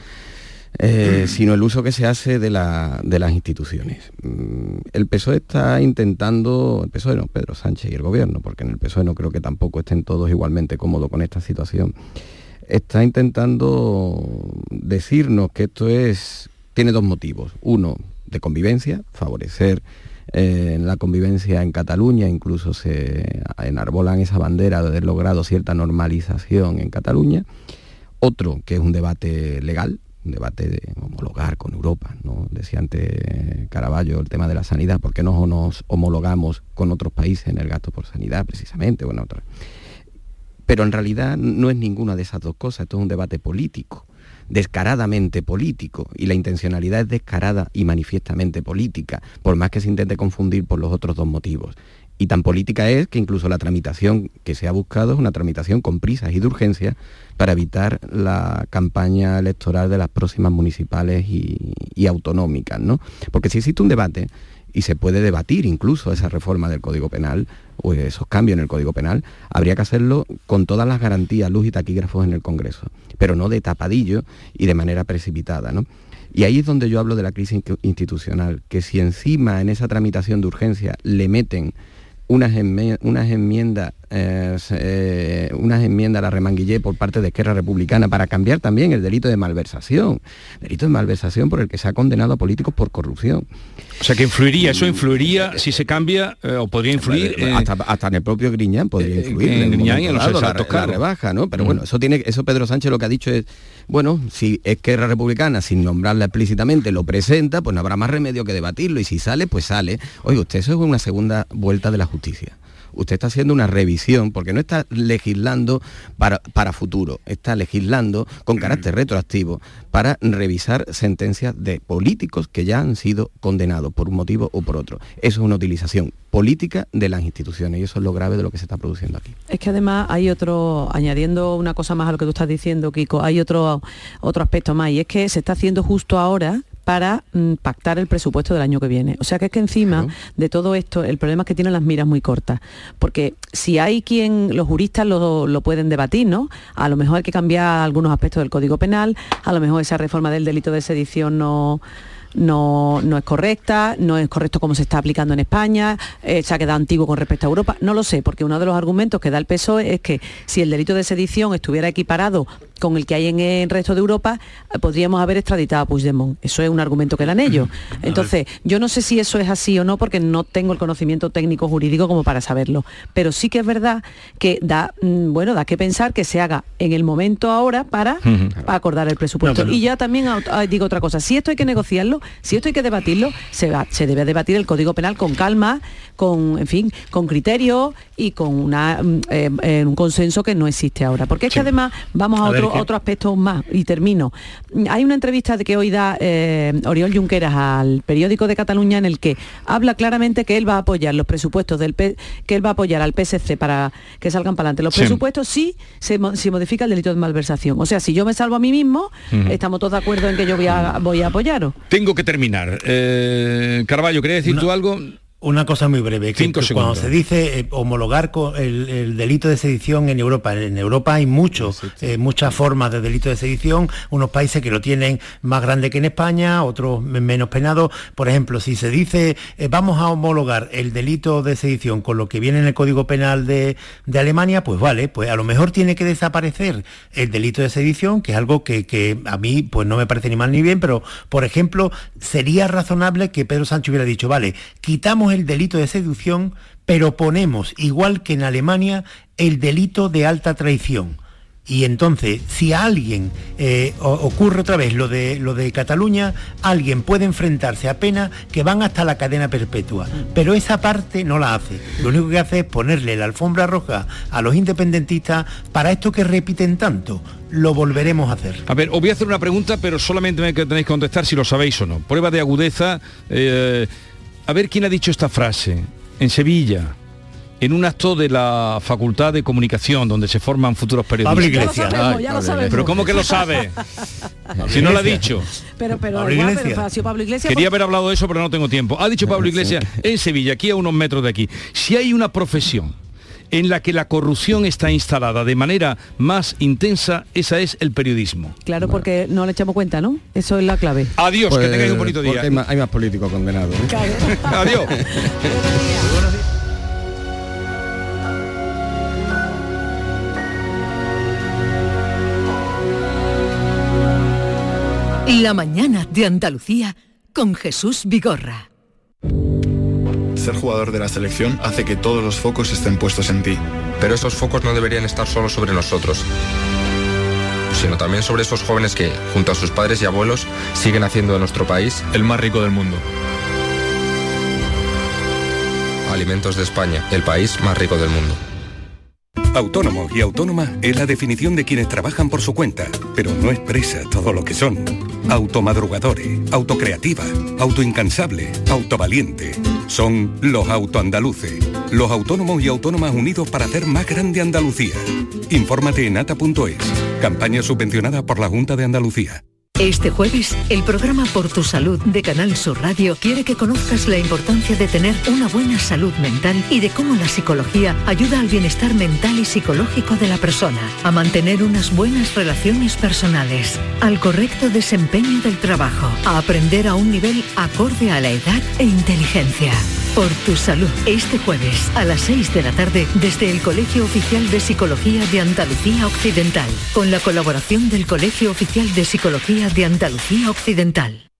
Eh, sino el uso que se hace de, las instituciones. Mm, el PSOE está intentando, el PSOE no, Pedro Sánchez y el gobierno, porque en el PSOE no creo que tampoco estén todos igualmente cómodos con esta situación, está intentando decirnos que esto es, tiene dos motivos. Uno, de convivencia, favorecer eh, la convivencia en Cataluña, incluso se enarbolan esa bandera de haber logrado cierta normalización en Cataluña. Otro, que es un debate legal, un debate de homologar con Europa, ¿no? Decía antes Caraballo el tema de la sanidad, ¿por qué no nos homologamos con otros países en el gasto por sanidad precisamente? Bueno, Pero en realidad no es ninguna de esas dos cosas, esto es un debate político, descaradamente político, y la intencionalidad es descarada y manifiestamente política, por más que se intente confundir por los otros dos motivos. Y tan política es que incluso la tramitación que se ha buscado es una tramitación con prisas y de urgencia para evitar la campaña electoral de las próximas municipales y, autonómicas, ¿no? Porque si existe un debate y se puede debatir incluso esa reforma del Código Penal o esos cambios en el Código Penal, habría que hacerlo con todas las garantías, luz y taquígrafos en el Congreso, pero no de tapadillo y de manera precipitada, ¿no? Y ahí es donde yo hablo de la crisis institucional, que si encima en esa tramitación de urgencia le meten unas, enmiendas eh, eh, unas enmiendas a la remanguillé por parte de Esquerra Republicana para cambiar también el delito de malversación, delito de malversación por el que se ha condenado a políticos por corrupción. O sea que influiría, eso influiría si se cambia eh, o podría influir eh, hasta, hasta, en el propio Griñán podría influir en, en Griñán y en los la, la, rebaja, ¿no? Pero bueno, eso tiene eso Pedro Sánchez lo que ha dicho es bueno, si Esquerra Republicana, sin nombrarla explícitamente, lo presenta, pues no habrá más remedio que debatirlo y si sale, pues sale. Oye, usted eso es una segunda vuelta de la justicia usted está haciendo una revisión, porque no está legislando para, para futuro, está legislando con carácter retroactivo para revisar sentencias de políticos que ya han sido condenados por un motivo o por otro. Eso es una utilización política de las instituciones y eso es lo grave de lo que se está produciendo aquí. Es que además hay otro, añadiendo una cosa más a lo que tú estás diciendo, Kiko, hay otro, otro aspecto más y es que se está haciendo justo ahora para mm, pactar el presupuesto del año que viene. O sea que es que encima de todo esto el problema es que tienen las miras muy cortas. Porque si hay quien, los juristas lo, lo, pueden debatir, ¿no? A lo mejor hay que cambiar algunos aspectos del Código Penal, a lo mejor esa reforma del delito de sedición no no, no, es correcta, no es correcto como se está aplicando en España, eh, se ha quedado antiguo con respecto a Europa. No lo sé, porque uno de los argumentos que da el PSOE es que si el delito de sedición estuviera equiparado con el que hay en el resto de Europa, eh, podríamos haber extraditado a Puigdemont. Eso es un argumento que dan ellos. Entonces, yo no sé si eso es así o no, porque no tengo el conocimiento técnico jurídico como para saberlo. Pero sí que es verdad que da, mm, bueno, da que pensar que se haga en el momento ahora para acordar el presupuesto. Y ya también ah, digo otra cosa, si esto hay que negociarlo, si esto hay que debatirlo, se, va, se debe debatir el Código Penal con calma, con, en fin, con criterio y con una, mm, eh, eh, un consenso que no existe ahora. Porque es que además, vamos a, otro, otro aspecto más, y termino. Hay una entrevista de que hoy da eh, Oriol Junqueras al periódico de Cataluña en el que habla claramente que él va a apoyar los presupuestos del P, que él va a apoyar al PSC para que salgan para adelante. Los sí. presupuestos sí se, se, modifica el delito de malversación. O sea, si yo me salvo a mí mismo, uh -huh. estamos todos de acuerdo en que yo voy a, voy a apoyaros. Tengo que terminar. Eh, Carballo, ¿querías decir no. tú algo? Una cosa muy breve, que, que cuando se dice eh, homologar el, el, delito de sedición en Europa, en Europa hay muchos, sí, sí. Eh, muchas formas de delito de sedición, unos países que lo tienen más grande que en España, otros menos penados. Por ejemplo, si se dice eh, vamos a homologar el delito de sedición con lo que viene en el Código Penal de, de, Alemania, pues vale, pues a lo mejor tiene que desaparecer el delito de sedición, que es algo que, que a mí pues no me parece ni mal ni bien, pero por ejemplo, sería razonable que Pedro Sánchez hubiera dicho, vale, quitamos el delito de seducción, pero ponemos, igual que en Alemania, el delito de alta traición. Y entonces, si a alguien eh, ocurre otra vez lo de, lo de Cataluña, alguien puede enfrentarse a penas que van hasta la cadena perpetua. Pero esa parte no la hace. Lo único que hace es ponerle la alfombra roja a los independentistas para esto que repiten tanto. Lo volveremos a hacer. A ver, os voy a hacer una pregunta, pero solamente me tenéis que contestar si lo sabéis o no. Prueba de agudeza. Eh, a ver quién ha dicho esta frase. En Sevilla, en un acto de la Facultad de Comunicación, donde se forman futuros periodistas. Pablo Iglesias. Ya lo sabemos, ya lo sabemos. Pero ¿cómo que lo sabe? si no lo ha dicho. Pero, pero, Pablo igual, Iglesias. pero Pablo Iglesias. Quería haber hablado de eso, pero no tengo tiempo. Ha dicho Pablo [LAUGHS] Iglesias en Sevilla, aquí a unos metros de aquí. Si hay una profesión en la que la corrupción está instalada de manera más intensa, esa es el periodismo. Claro, porque no le echamos cuenta, ¿no? Eso es la clave. Adiós, pues, que tengáis un bonito día. Hay más, hay más políticos condenados. ¿eh? Claro. [LAUGHS] Adiós. La mañana de Andalucía con Jesús Vigorra. Ser jugador de la selección hace que todos los focos estén puestos en ti. Pero esos focos no deberían estar solo sobre nosotros, sino también sobre esos jóvenes que, junto a sus padres y abuelos, siguen haciendo de nuestro país el más rico del mundo. Alimentos de España, el país más rico del mundo. Autónomo y autónoma es la definición de quienes trabajan por su cuenta, pero no expresa todo lo que son. Automadrugadores, autocreativa, autoincansable, autovaliente. Son los autoandaluces, los autónomos y autónomas unidos para hacer más grande Andalucía. Infórmate en ata.es, campaña subvencionada por la Junta de Andalucía. Este jueves, el programa Por tu Salud de Canal Sur Radio quiere que conozcas la importancia de tener una buena salud mental y de cómo la psicología ayuda al bienestar mental y psicológico de la persona, a mantener unas buenas relaciones personales, al correcto desempeño del trabajo, a aprender a un nivel acorde a la edad e inteligencia. Por tu salud, este jueves a las 6 de la tarde desde el Colegio Oficial de Psicología de Andalucía Occidental, con la colaboración del Colegio Oficial de Psicología de Andalucía Occidental.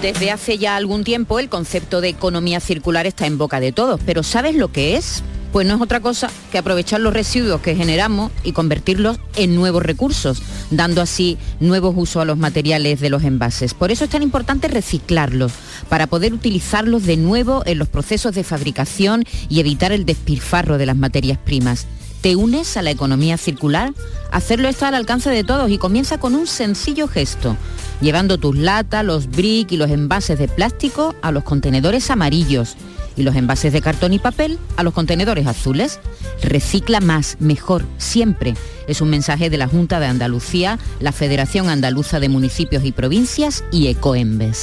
Desde hace ya algún tiempo el concepto de economía circular está en boca de todos, pero ¿sabes lo que es? Pues no es otra cosa que aprovechar los residuos que generamos y convertirlos en nuevos recursos, dando así nuevos usos a los materiales de los envases. Por eso es tan importante reciclarlos, para poder utilizarlos de nuevo en los procesos de fabricación y evitar el despilfarro de las materias primas. ¿Te unes a la economía circular? Hacerlo está al alcance de todos y comienza con un sencillo gesto, llevando tus latas, los brick y los envases de plástico a los contenedores amarillos y los envases de cartón y papel a los contenedores azules. Recicla más, mejor, siempre. Es un mensaje de la Junta de Andalucía, la Federación Andaluza de Municipios y Provincias y Ecoembes.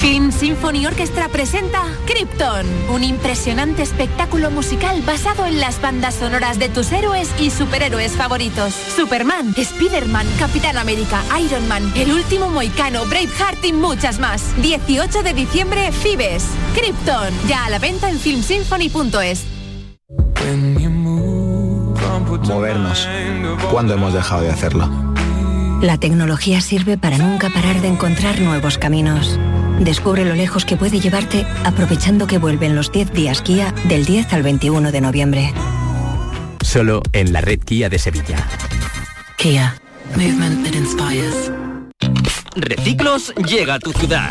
Film Symphony Orchestra presenta Krypton, un impresionante espectáculo musical basado en las bandas sonoras de tus héroes y superhéroes favoritos. Superman, Spider-Man, Capitán América, Iron Man, El Último Moicano, Braveheart y muchas más. 18 de diciembre, Fibes. Krypton, ya a la venta en filmsymphony.es. Movernos. ¿Cuándo hemos dejado de hacerlo? La tecnología sirve para nunca parar de encontrar nuevos caminos. Descubre lo lejos que puede llevarte aprovechando que vuelven los 10 días Kia del 10 al 21 de noviembre. Solo en la red Kia de Sevilla. Kia. Movement that inspires. Reciclos llega a tu ciudad.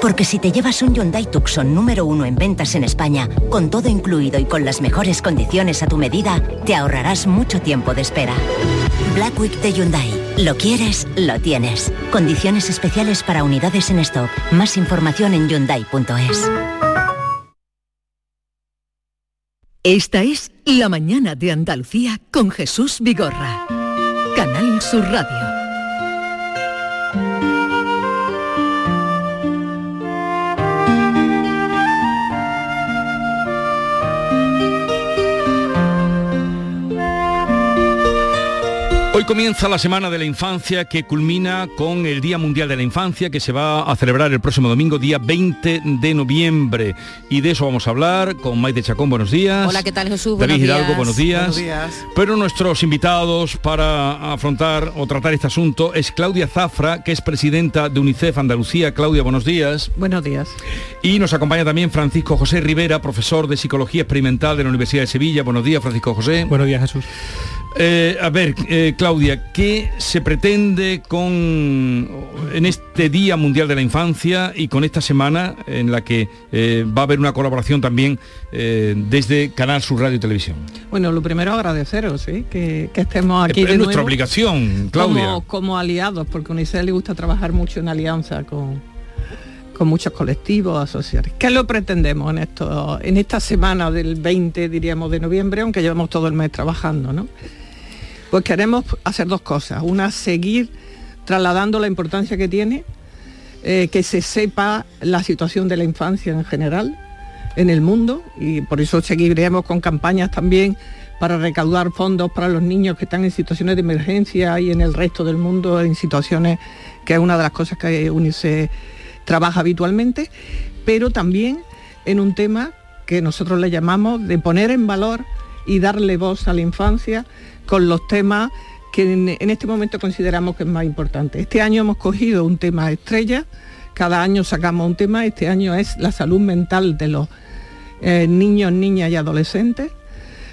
Porque si te llevas un Hyundai Tucson número uno en ventas en España, con todo incluido y con las mejores condiciones a tu medida, te ahorrarás mucho tiempo de espera. Black Week de Hyundai. Lo quieres, lo tienes. Condiciones especiales para unidades en stock. Más información en hyundai.es. Esta es La mañana de Andalucía con Jesús Vigorra. Canal Sur Radio. Comienza la Semana de la Infancia que culmina con el Día Mundial de la Infancia que se va a celebrar el próximo domingo, día 20 de noviembre. Y de eso vamos a hablar con Maite Chacón, buenos días. Hola, ¿qué tal Jesús? David Buenos Hidalgo, días. buenos días. Buenos días. Pero nuestros invitados para afrontar o tratar este asunto es Claudia Zafra, que es presidenta de UNICEF Andalucía. Claudia, buenos días. Buenos días. Y nos acompaña también Francisco José Rivera, profesor de Psicología Experimental de la Universidad de Sevilla. Buenos días, Francisco José. Buenos días, Jesús. Eh, a ver, eh, Claudia, ¿qué se pretende con en este Día Mundial de la Infancia y con esta semana en la que eh, va a haber una colaboración también desde Canal Sur Radio y Televisión? Bueno, lo primero agradeceros ¿sí? que, que estemos aquí es de nuestra nuevo obligación, Claudia. Como, como aliados, porque a UNICEF le gusta trabajar mucho en alianza con, con muchos colectivos, asociados. ¿Qué lo pretendemos en esto, en esta semana del 20, diríamos, de noviembre, aunque llevamos todo el mes trabajando, ¿no? Pues queremos hacer dos cosas. Una, seguir trasladando la importancia que tiene eh, que se sepa la situación de la infancia en general en el mundo y por eso seguiremos con campañas también para recaudar fondos para los niños que están en situaciones de emergencia y en el resto del mundo en situaciones que es una de las cosas que UNICEF trabaja habitualmente, pero también en un tema que nosotros le llamamos de poner en valor y darle voz a la infancia con los temas que en, este momento consideramos que es más importante. Este año hemos cogido un tema estrella, cada año sacamos un tema, este año es la salud mental de los eh, niños, niñas y adolescentes.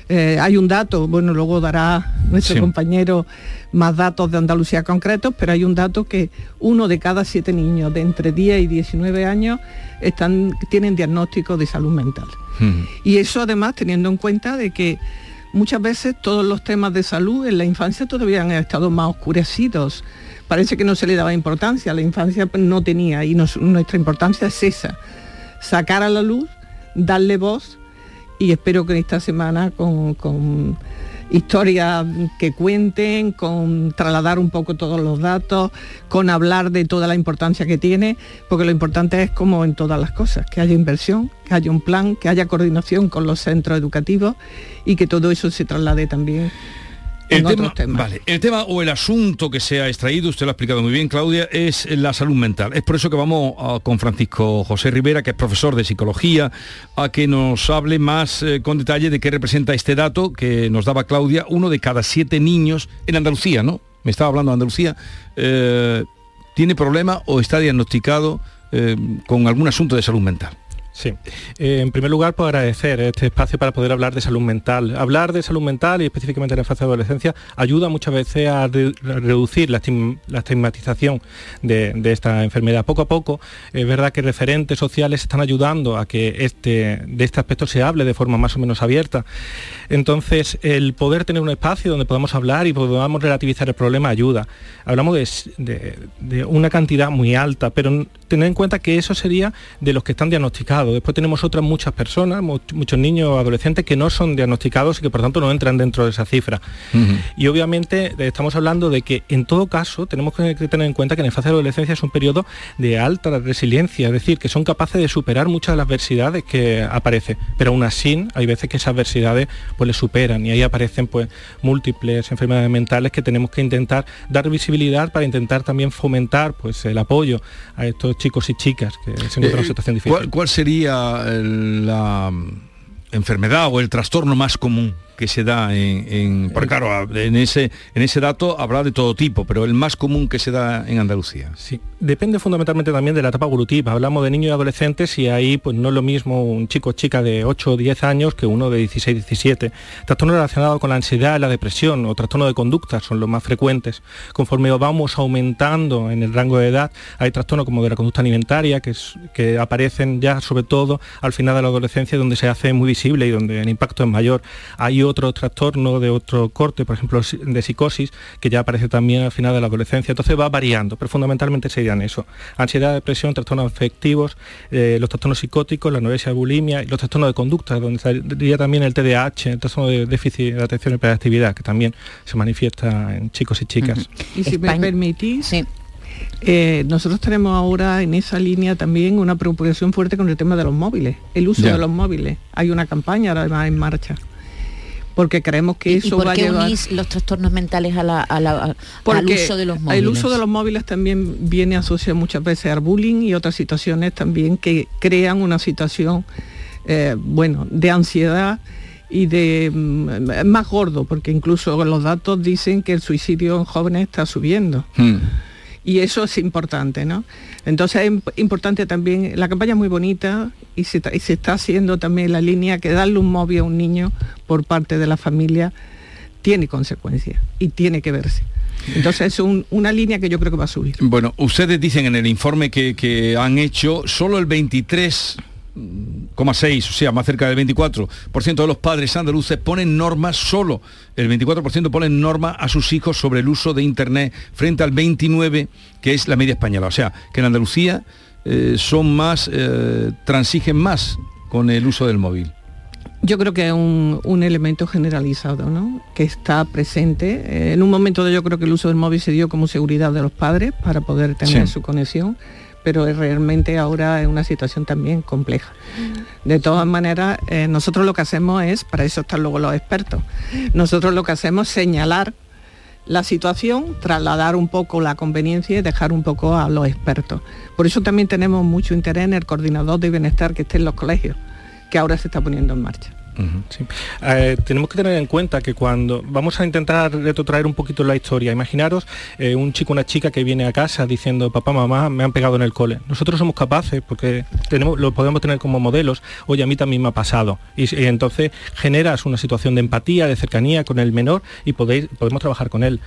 Eh, hay un dato, bueno, luego dará nuestro Sí. compañero más datos de Andalucía concretos, pero hay un dato que uno de cada siete niños de entre 10 y 19 años están, tienen diagnóstico de salud mental. Y eso además teniendo en cuenta de que muchas veces todos los temas de salud en la infancia todavía han estado más oscurecidos. Parece que no se le daba importancia, la infancia no tenía y nos- nuestra importancia es esa, sacar a la luz, darle voz y espero que esta semana con, con historias que cuenten, con trasladar un poco todos los datos, con hablar de toda la importancia que tiene, porque lo importante es como en todas las cosas, que haya inversión, que haya un plan, que haya coordinación con los centros educativos y que todo eso se traslade también El en tema, otros temas. vale, el tema o el asunto que se ha extraído, usted lo ha explicado muy bien, Claudia, es la salud mental. Es por eso que vamos ah, con Francisco José Rivera, que es profesor de psicología, a que nos hable más eh, con detalle de qué representa este dato que nos daba Claudia, uno de cada siete niños en Andalucía, ¿no? Me estaba hablando de Andalucía, eh, tiene problema o está diagnosticado eh, con algún asunto de salud mental. Sí. Eh, en primer lugar, pues agradecer este espacio para poder hablar de salud mental. Hablar de salud mental y específicamente en la fase de adolescencia ayuda muchas veces a, re- a reducir la, estigmatización de, esta enfermedad. Poco a poco, es verdad que referentes sociales están ayudando a que este, de este aspecto se hable de forma más o menos abierta. Entonces, el poder tener un espacio donde podamos hablar y podamos relativizar el problema ayuda. Hablamos de, una cantidad muy alta, pero tener en cuenta que eso sería de los que están diagnosticados. Después tenemos otras muchas personas, mu- muchos niños o adolescentes que no son diagnosticados y que por tanto no entran dentro de esa cifra. Y obviamente eh, estamos hablando de que en todo caso tenemos que tener en cuenta que en la fase de adolescencia es un periodo de alta resiliencia, es decir, que son capaces de superar muchas de las adversidades que aparecen, pero aún así hay veces que esas adversidades pues les superan y ahí aparecen pues múltiples enfermedades mentales que tenemos que intentar dar visibilidad para intentar también fomentar pues el apoyo a estos chicos y chicas que se encuentran en Eh, una situación difícil. ¿Cuál, cuál sería la mm, enfermedad o el trastorno más común que se da en, en- porque claro, en ese, en ese dato habrá de todo tipo, pero el más común que se da en Andalucía. Sí, depende fundamentalmente también de la etapa evolutiva. Hablamos de niños y adolescentes y ahí pues no es lo mismo un chico o chica de 8 o 10 años que uno de 16, 17. Trastornos relacionados con la ansiedad la depresión o trastornos de conducta son los más frecuentes. Conforme vamos aumentando en el rango de edad, hay trastornos como de la conducta alimentaria que, es- que aparecen ya sobre todo al final de la adolescencia donde se hace muy visible y donde el impacto es mayor. Hay otro trastorno de otro corte, por ejemplo, de psicosis, que ya aparece también al final de la adolescencia. Entonces va variando, pero fundamentalmente serían eso. Ansiedad, depresión, trastornos afectivos, eh, los trastornos psicóticos, la anorexia, bulimia y los trastornos de conducta, donde estaría también el TDAH, el trastorno de déficit de atención y hiperactividad, que también se manifiesta en chicos y chicas. Y si me permitís, eh, nosotros tenemos ahora en esa línea también una preocupación fuerte con el tema de los móviles, el uso de los móviles. Hay una campaña además en marcha. Porque creemos que ¿Y- eso ¿Y por va a qué llevar... unís los trastornos mentales a la- a la- al uso de los móviles? El uso de los móviles también viene asociado muchas veces al bullying y otras situaciones también que crean una situación, eh, bueno, de ansiedad y de mm, más gordo, porque incluso los datos dicen que el suicidio en jóvenes está subiendo. Hmm. Y eso es importante, ¿no? Entonces es imp- importante también, la campaña es muy bonita y se, está haciendo también la línea que darle un móvil a un niño por parte de la familia tiene consecuencias y tiene que verse. Entonces es un- una línea que yo creo que va a subir. Bueno, ustedes dicen en el informe que, que han hecho, solo el 23,6, o sea, más cerca del 24% de los padres andaluces ponen normas, solo el 24% ponen normas a sus hijos sobre el uso de Internet frente al 29% que es la media española. O sea, que en Andalucía eh, son más, eh, transigen más con el uso del móvil. Yo creo que es un, un elemento generalizado, ¿no? Que está presente. Eh, en un momento de yo creo que el uso del móvil se dio como seguridad de los padres para poder tener Sí. su conexión, pero es realmente ahora es una situación también compleja. De todas maneras, eh, nosotros lo que hacemos es, para eso están luego los expertos, nosotros lo que hacemos es señalar la situación, trasladar un poco la conveniencia y dejar un poco a los expertos. Por eso también tenemos mucho interés en el coordinador de bienestar que esté en los colegios, que ahora se está poniendo en marcha. Sí. Eh, tenemos que tener en cuenta que cuando vamos a intentar retrotraer un poquito la historia, imaginaros eh, un chico, una chica que viene a casa diciendo, papá, mamá, me han pegado en el cole. Nosotros somos capaces, porque tenemos, lo podemos tener como modelos, oye, a mí también me ha pasado. Y, y entonces generas una situación de empatía, de cercanía con el menor y podéis, podemos trabajar con él.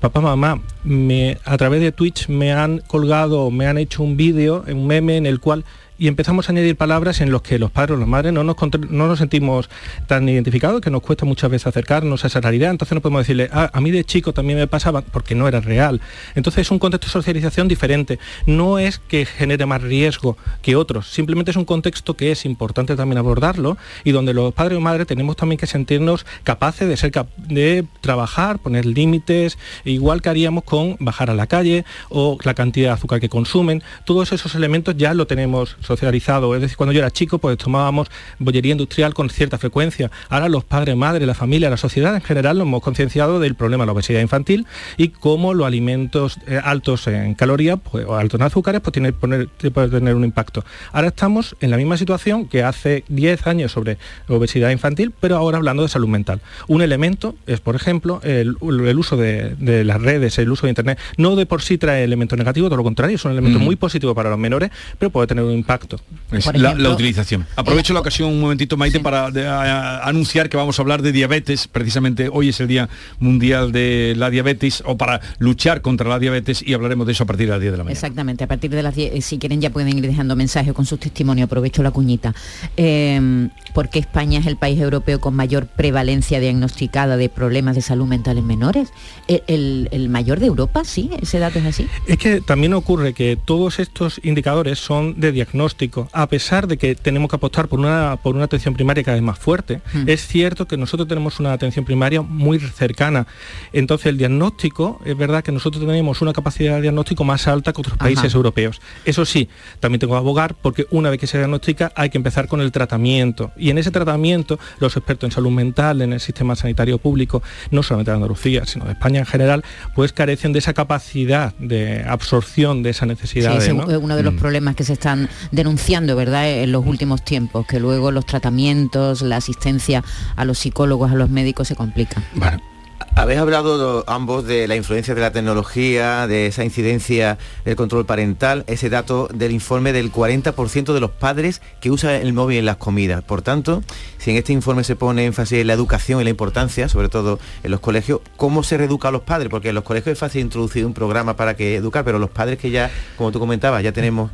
Papá, mamá, me, a través de Twitch me han colgado, me han hecho un vídeo, un meme en el cual y empezamos a añadir palabras en los que los padres o las madres no nos, no nos sentimos tan identificados, que nos cuesta muchas veces acercarnos a esa realidad, entonces no podemos decirle, "Ah, a mí de chico también me pasaba, porque no era real. Entonces es un contexto de socialización diferente, no es que genere más riesgo que otros, simplemente es un contexto que es importante también abordarlo y donde los padres o madres tenemos también que sentirnos capaces de ser cap- de trabajar, poner límites, igual que haríamos con bajar a la calle o la cantidad de azúcar que consumen, todos esos elementos ya lo tenemos socializado, es decir, cuando yo era chico pues tomábamos bollería industrial con cierta frecuencia, ahora los padres, madres, la familia, la sociedad en general nos hemos concienciado del problema de la obesidad infantil y cómo los alimentos eh, altos en calorías pues, o altos en azúcares pues tiene, poner- puede tener un impacto. Ahora estamos en la misma situación que hace 10 años sobre obesidad infantil, pero ahora hablando de salud mental. Un elemento es, por ejemplo, el, el uso de, de las redes, el uso de Internet. No de por sí trae elementos negativos, todo lo contrario, es un elemento Mm. muy positivo para los menores, pero puede tener un impacto. Es la, la utilización. Aprovecho la ocasión un momentito, Maite, para de- a- a- anunciar que vamos a hablar de diabetes. Precisamente hoy es el Día Mundial de la Diabetes o para luchar contra la diabetes y hablaremos de eso a partir de las 10 de la mañana. Exactamente, a partir de las 10, eh, si quieren ya pueden ir dejando mensajes con sus testimonios, aprovecho la cuñita. Eh, ¿Por qué España es el país europeo con mayor prevalencia diagnosticada de problemas de salud mental en menores? ¿El, el- el mayor de Europa? ¿Sí? ¿Ese dato es así? Es que también ocurre que todos estos indicadores son de diagnóstico. A pesar de que tenemos que apostar por una, por una atención primaria cada vez más fuerte, Mm. es cierto que nosotros tenemos una atención primaria muy cercana. Entonces el diagnóstico, es verdad que nosotros tenemos una capacidad de diagnóstico más alta que otros Ajá. países europeos. Eso sí, también tengo que abogar porque una vez que se diagnostica hay que empezar con el tratamiento. Y en ese tratamiento los expertos en salud mental, en el sistema sanitario público, no solamente de Andalucía, sino de España en general, pues carecen de esa capacidad de absorción de esa necesidad. Sí, es uno de los Mm. problemas que se están denunciando, ¿verdad?, en los últimos tiempos, que luego los tratamientos, la asistencia a los psicólogos, a los médicos se complican. Habéis hablado ambos de la influencia de la tecnología, de esa incidencia del control parental, ese dato del informe del 40% de los padres que usan el móvil en las comidas. Por tanto, si en este informe se pone énfasis en la educación y la importancia, sobre todo en los colegios, ¿cómo se reeduca a los padres? Porque en los colegios es fácil introducir un programa para que educar, pero los padres que ya, como tú comentabas, ya tenemos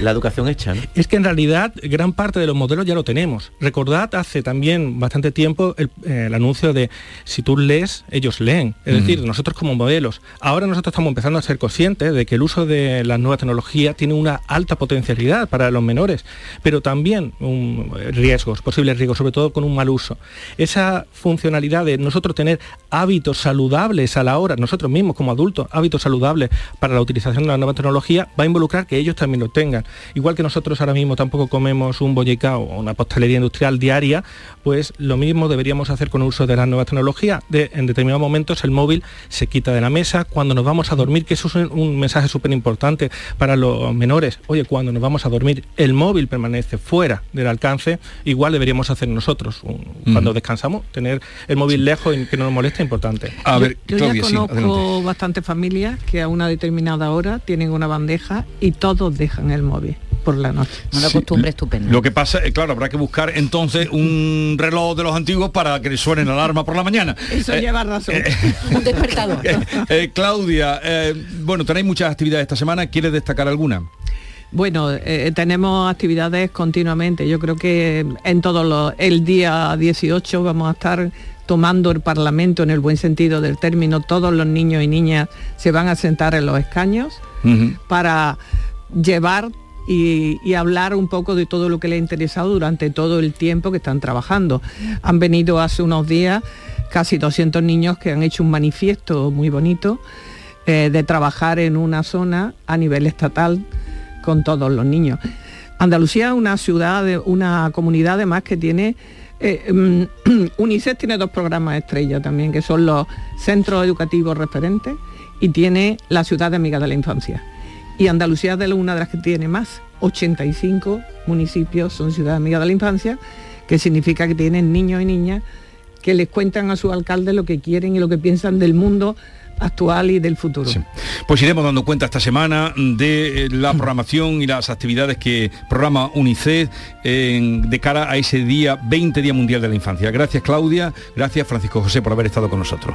la educación hecha. Es que en realidad gran parte de los modelos ya lo tenemos. Recordad hace también bastante tiempo el, eh, el anuncio de si tú lees, ellos leen, es decir, nosotros como modelos. Ahora nosotros estamos empezando a ser conscientes de que el uso de la nueva tecnología tiene una alta potencialidad para los menores, pero también un, riesgos, posibles riesgos, sobre todo con un mal uso. Esa funcionalidad de nosotros tener hábitos saludables a la hora, nosotros mismos como adultos, hábitos saludables para la utilización de la nueva tecnología, va a involucrar que ellos también lo tengan. Igual que nosotros ahora mismo tampoco comemos un bollicao o una pastelería industrial diaria, pues lo mismo deberíamos hacer con el uso de las nuevas tecnologías. De, en determinados momentos el móvil se quita de la mesa, cuando nos vamos a dormir, que eso es un mensaje súper importante para los menores. Oye, cuando nos vamos a dormir, el móvil permanece fuera del alcance, igual deberíamos hacer nosotros. cuando descansamos, tener el móvil lejos y que no nos moleste, importante. A ver, yo, ya conozco bastantes familias que a una determinada hora tienen una bandeja y todos dejan el móvil por la noche. Una costumbre estupenda. Lo que pasa, es claro, habrá que buscar entonces un reloj de los antiguos para que le suenen alarma por la mañana. Eso eh, lleva razón. Eh, [LAUGHS] un despertador. [LAUGHS] Eh, Claudia, bueno, tenéis muchas actividades esta semana, ¿quieres destacar alguna? Bueno, tenemos actividades continuamente. Yo creo que en todos los... El día 18 vamos a estar tomando el Parlamento en el buen sentido del término. Todos los niños y niñas se van a sentar en los escaños para llevar y, hablar un poco de todo lo que le ha interesado durante todo el tiempo que están trabajando. Han venido hace unos días casi 200 niños que han hecho un manifiesto muy bonito eh, de trabajar en una zona a nivel estatal con todos los niños. Andalucía es una ciudad, una comunidad además que tiene eh, mm, [CLEARS THROAT] UNICEF tiene dos programas estrella también, que son los centros educativos referentes y tiene la ciudad de amiga de la infancia. Y Andalucía es de una de las que tiene más. 85 municipios son ciudades amigas de la infancia, que significa que tienen niños y niñas que les cuentan a su alcalde lo que quieren y lo que piensan del mundo actual y del futuro. Pues iremos dando cuenta esta semana de eh, la programación y las actividades que programa UNICEF de cara a ese día 20 Día Mundial de la Infancia. Gracias Claudia, gracias Francisco José por haber estado con nosotros.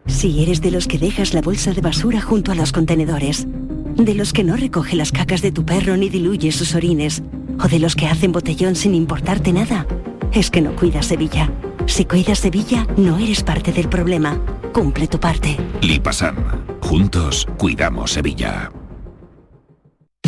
Si eres de los que dejas la bolsa de basura junto a los contenedores de los que no recoge las cacas de tu perro ni diluye sus orines, o de los que hacen botellón sin importarte nada, es que no cuidas Sevilla. Si cuidas Sevilla, no eres parte del problema. Cumple tu parte. Lipasan. Juntos cuidamos Sevilla.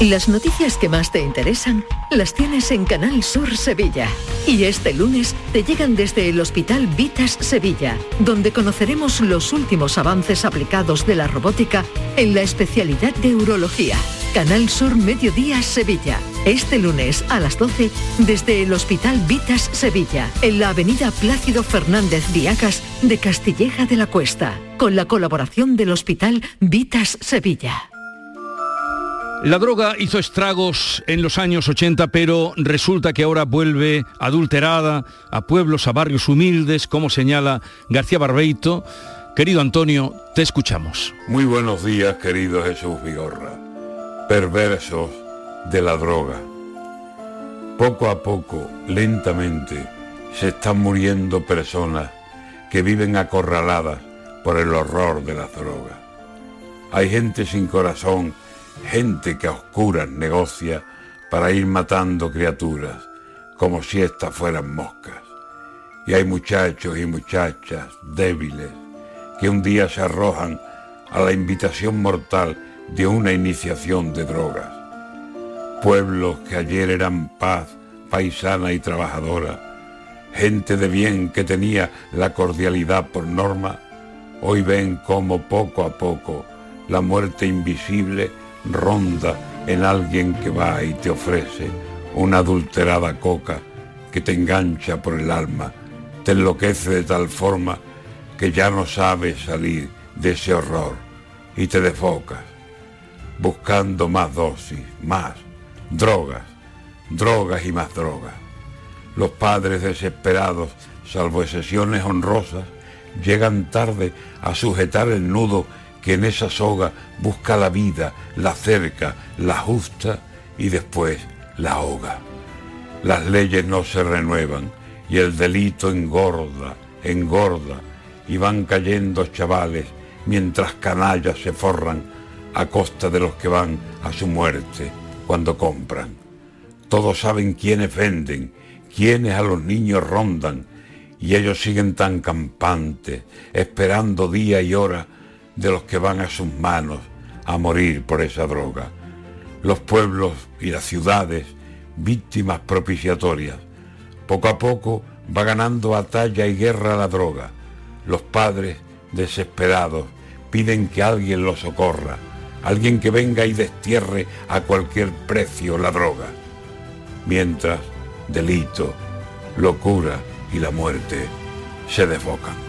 Las noticias que más te interesan las tienes en Canal Sur Sevilla. Y este lunes te llegan desde el Hospital Vitas Sevilla, donde conoceremos los últimos avances aplicados de la robótica en la especialidad de urología. Canal Sur Mediodía Sevilla. Este lunes a las 12 desde el Hospital Vitas Sevilla, en la avenida Plácido Fernández Viacas de Castilleja de la Cuesta, con la colaboración del Hospital Vitas Sevilla. La droga hizo estragos en los años 80, pero resulta que ahora vuelve adulterada a pueblos, a barrios humildes, como señala García Barbeito. Querido Antonio, te escuchamos. Muy buenos días, querido Jesús Vigorra. Perversos de la droga. Poco a poco, lentamente, se están muriendo personas que viven acorraladas por el horror de la droga. Hay gente sin corazón gente que a oscuras negocia para ir matando criaturas, como si éstas fueran moscas. Y hay muchachos y muchachas débiles que un día se arrojan a la invitación mortal de una iniciación de drogas. Pueblos que ayer eran paz, paisana y trabajadora, gente de bien que tenía la cordialidad por norma, hoy ven como poco a poco la muerte invisible ronda en alguien que va y te ofrece una adulterada coca que te engancha por el alma, te enloquece de tal forma que ya no sabes salir de ese horror y te desfocas, buscando más dosis, más drogas, drogas y más drogas. Los padres desesperados, salvo excepciones honrosas, llegan tarde a sujetar el nudo que en esa soga busca la vida, la cerca, la justa y después la ahoga. Las leyes no se renuevan y el delito engorda, engorda y van cayendo chavales mientras canallas se forran a costa de los que van a su muerte cuando compran. Todos saben quiénes venden, quiénes a los niños rondan y ellos siguen tan campantes, esperando día y hora de los que van a sus manos a morir por esa droga. Los pueblos y las ciudades, víctimas propiciatorias. Poco a poco va ganando batalla y guerra la droga. Los padres, desesperados, piden que alguien los socorra, alguien que venga y destierre a cualquier precio la droga. Mientras, delito, locura y la muerte se desbocan.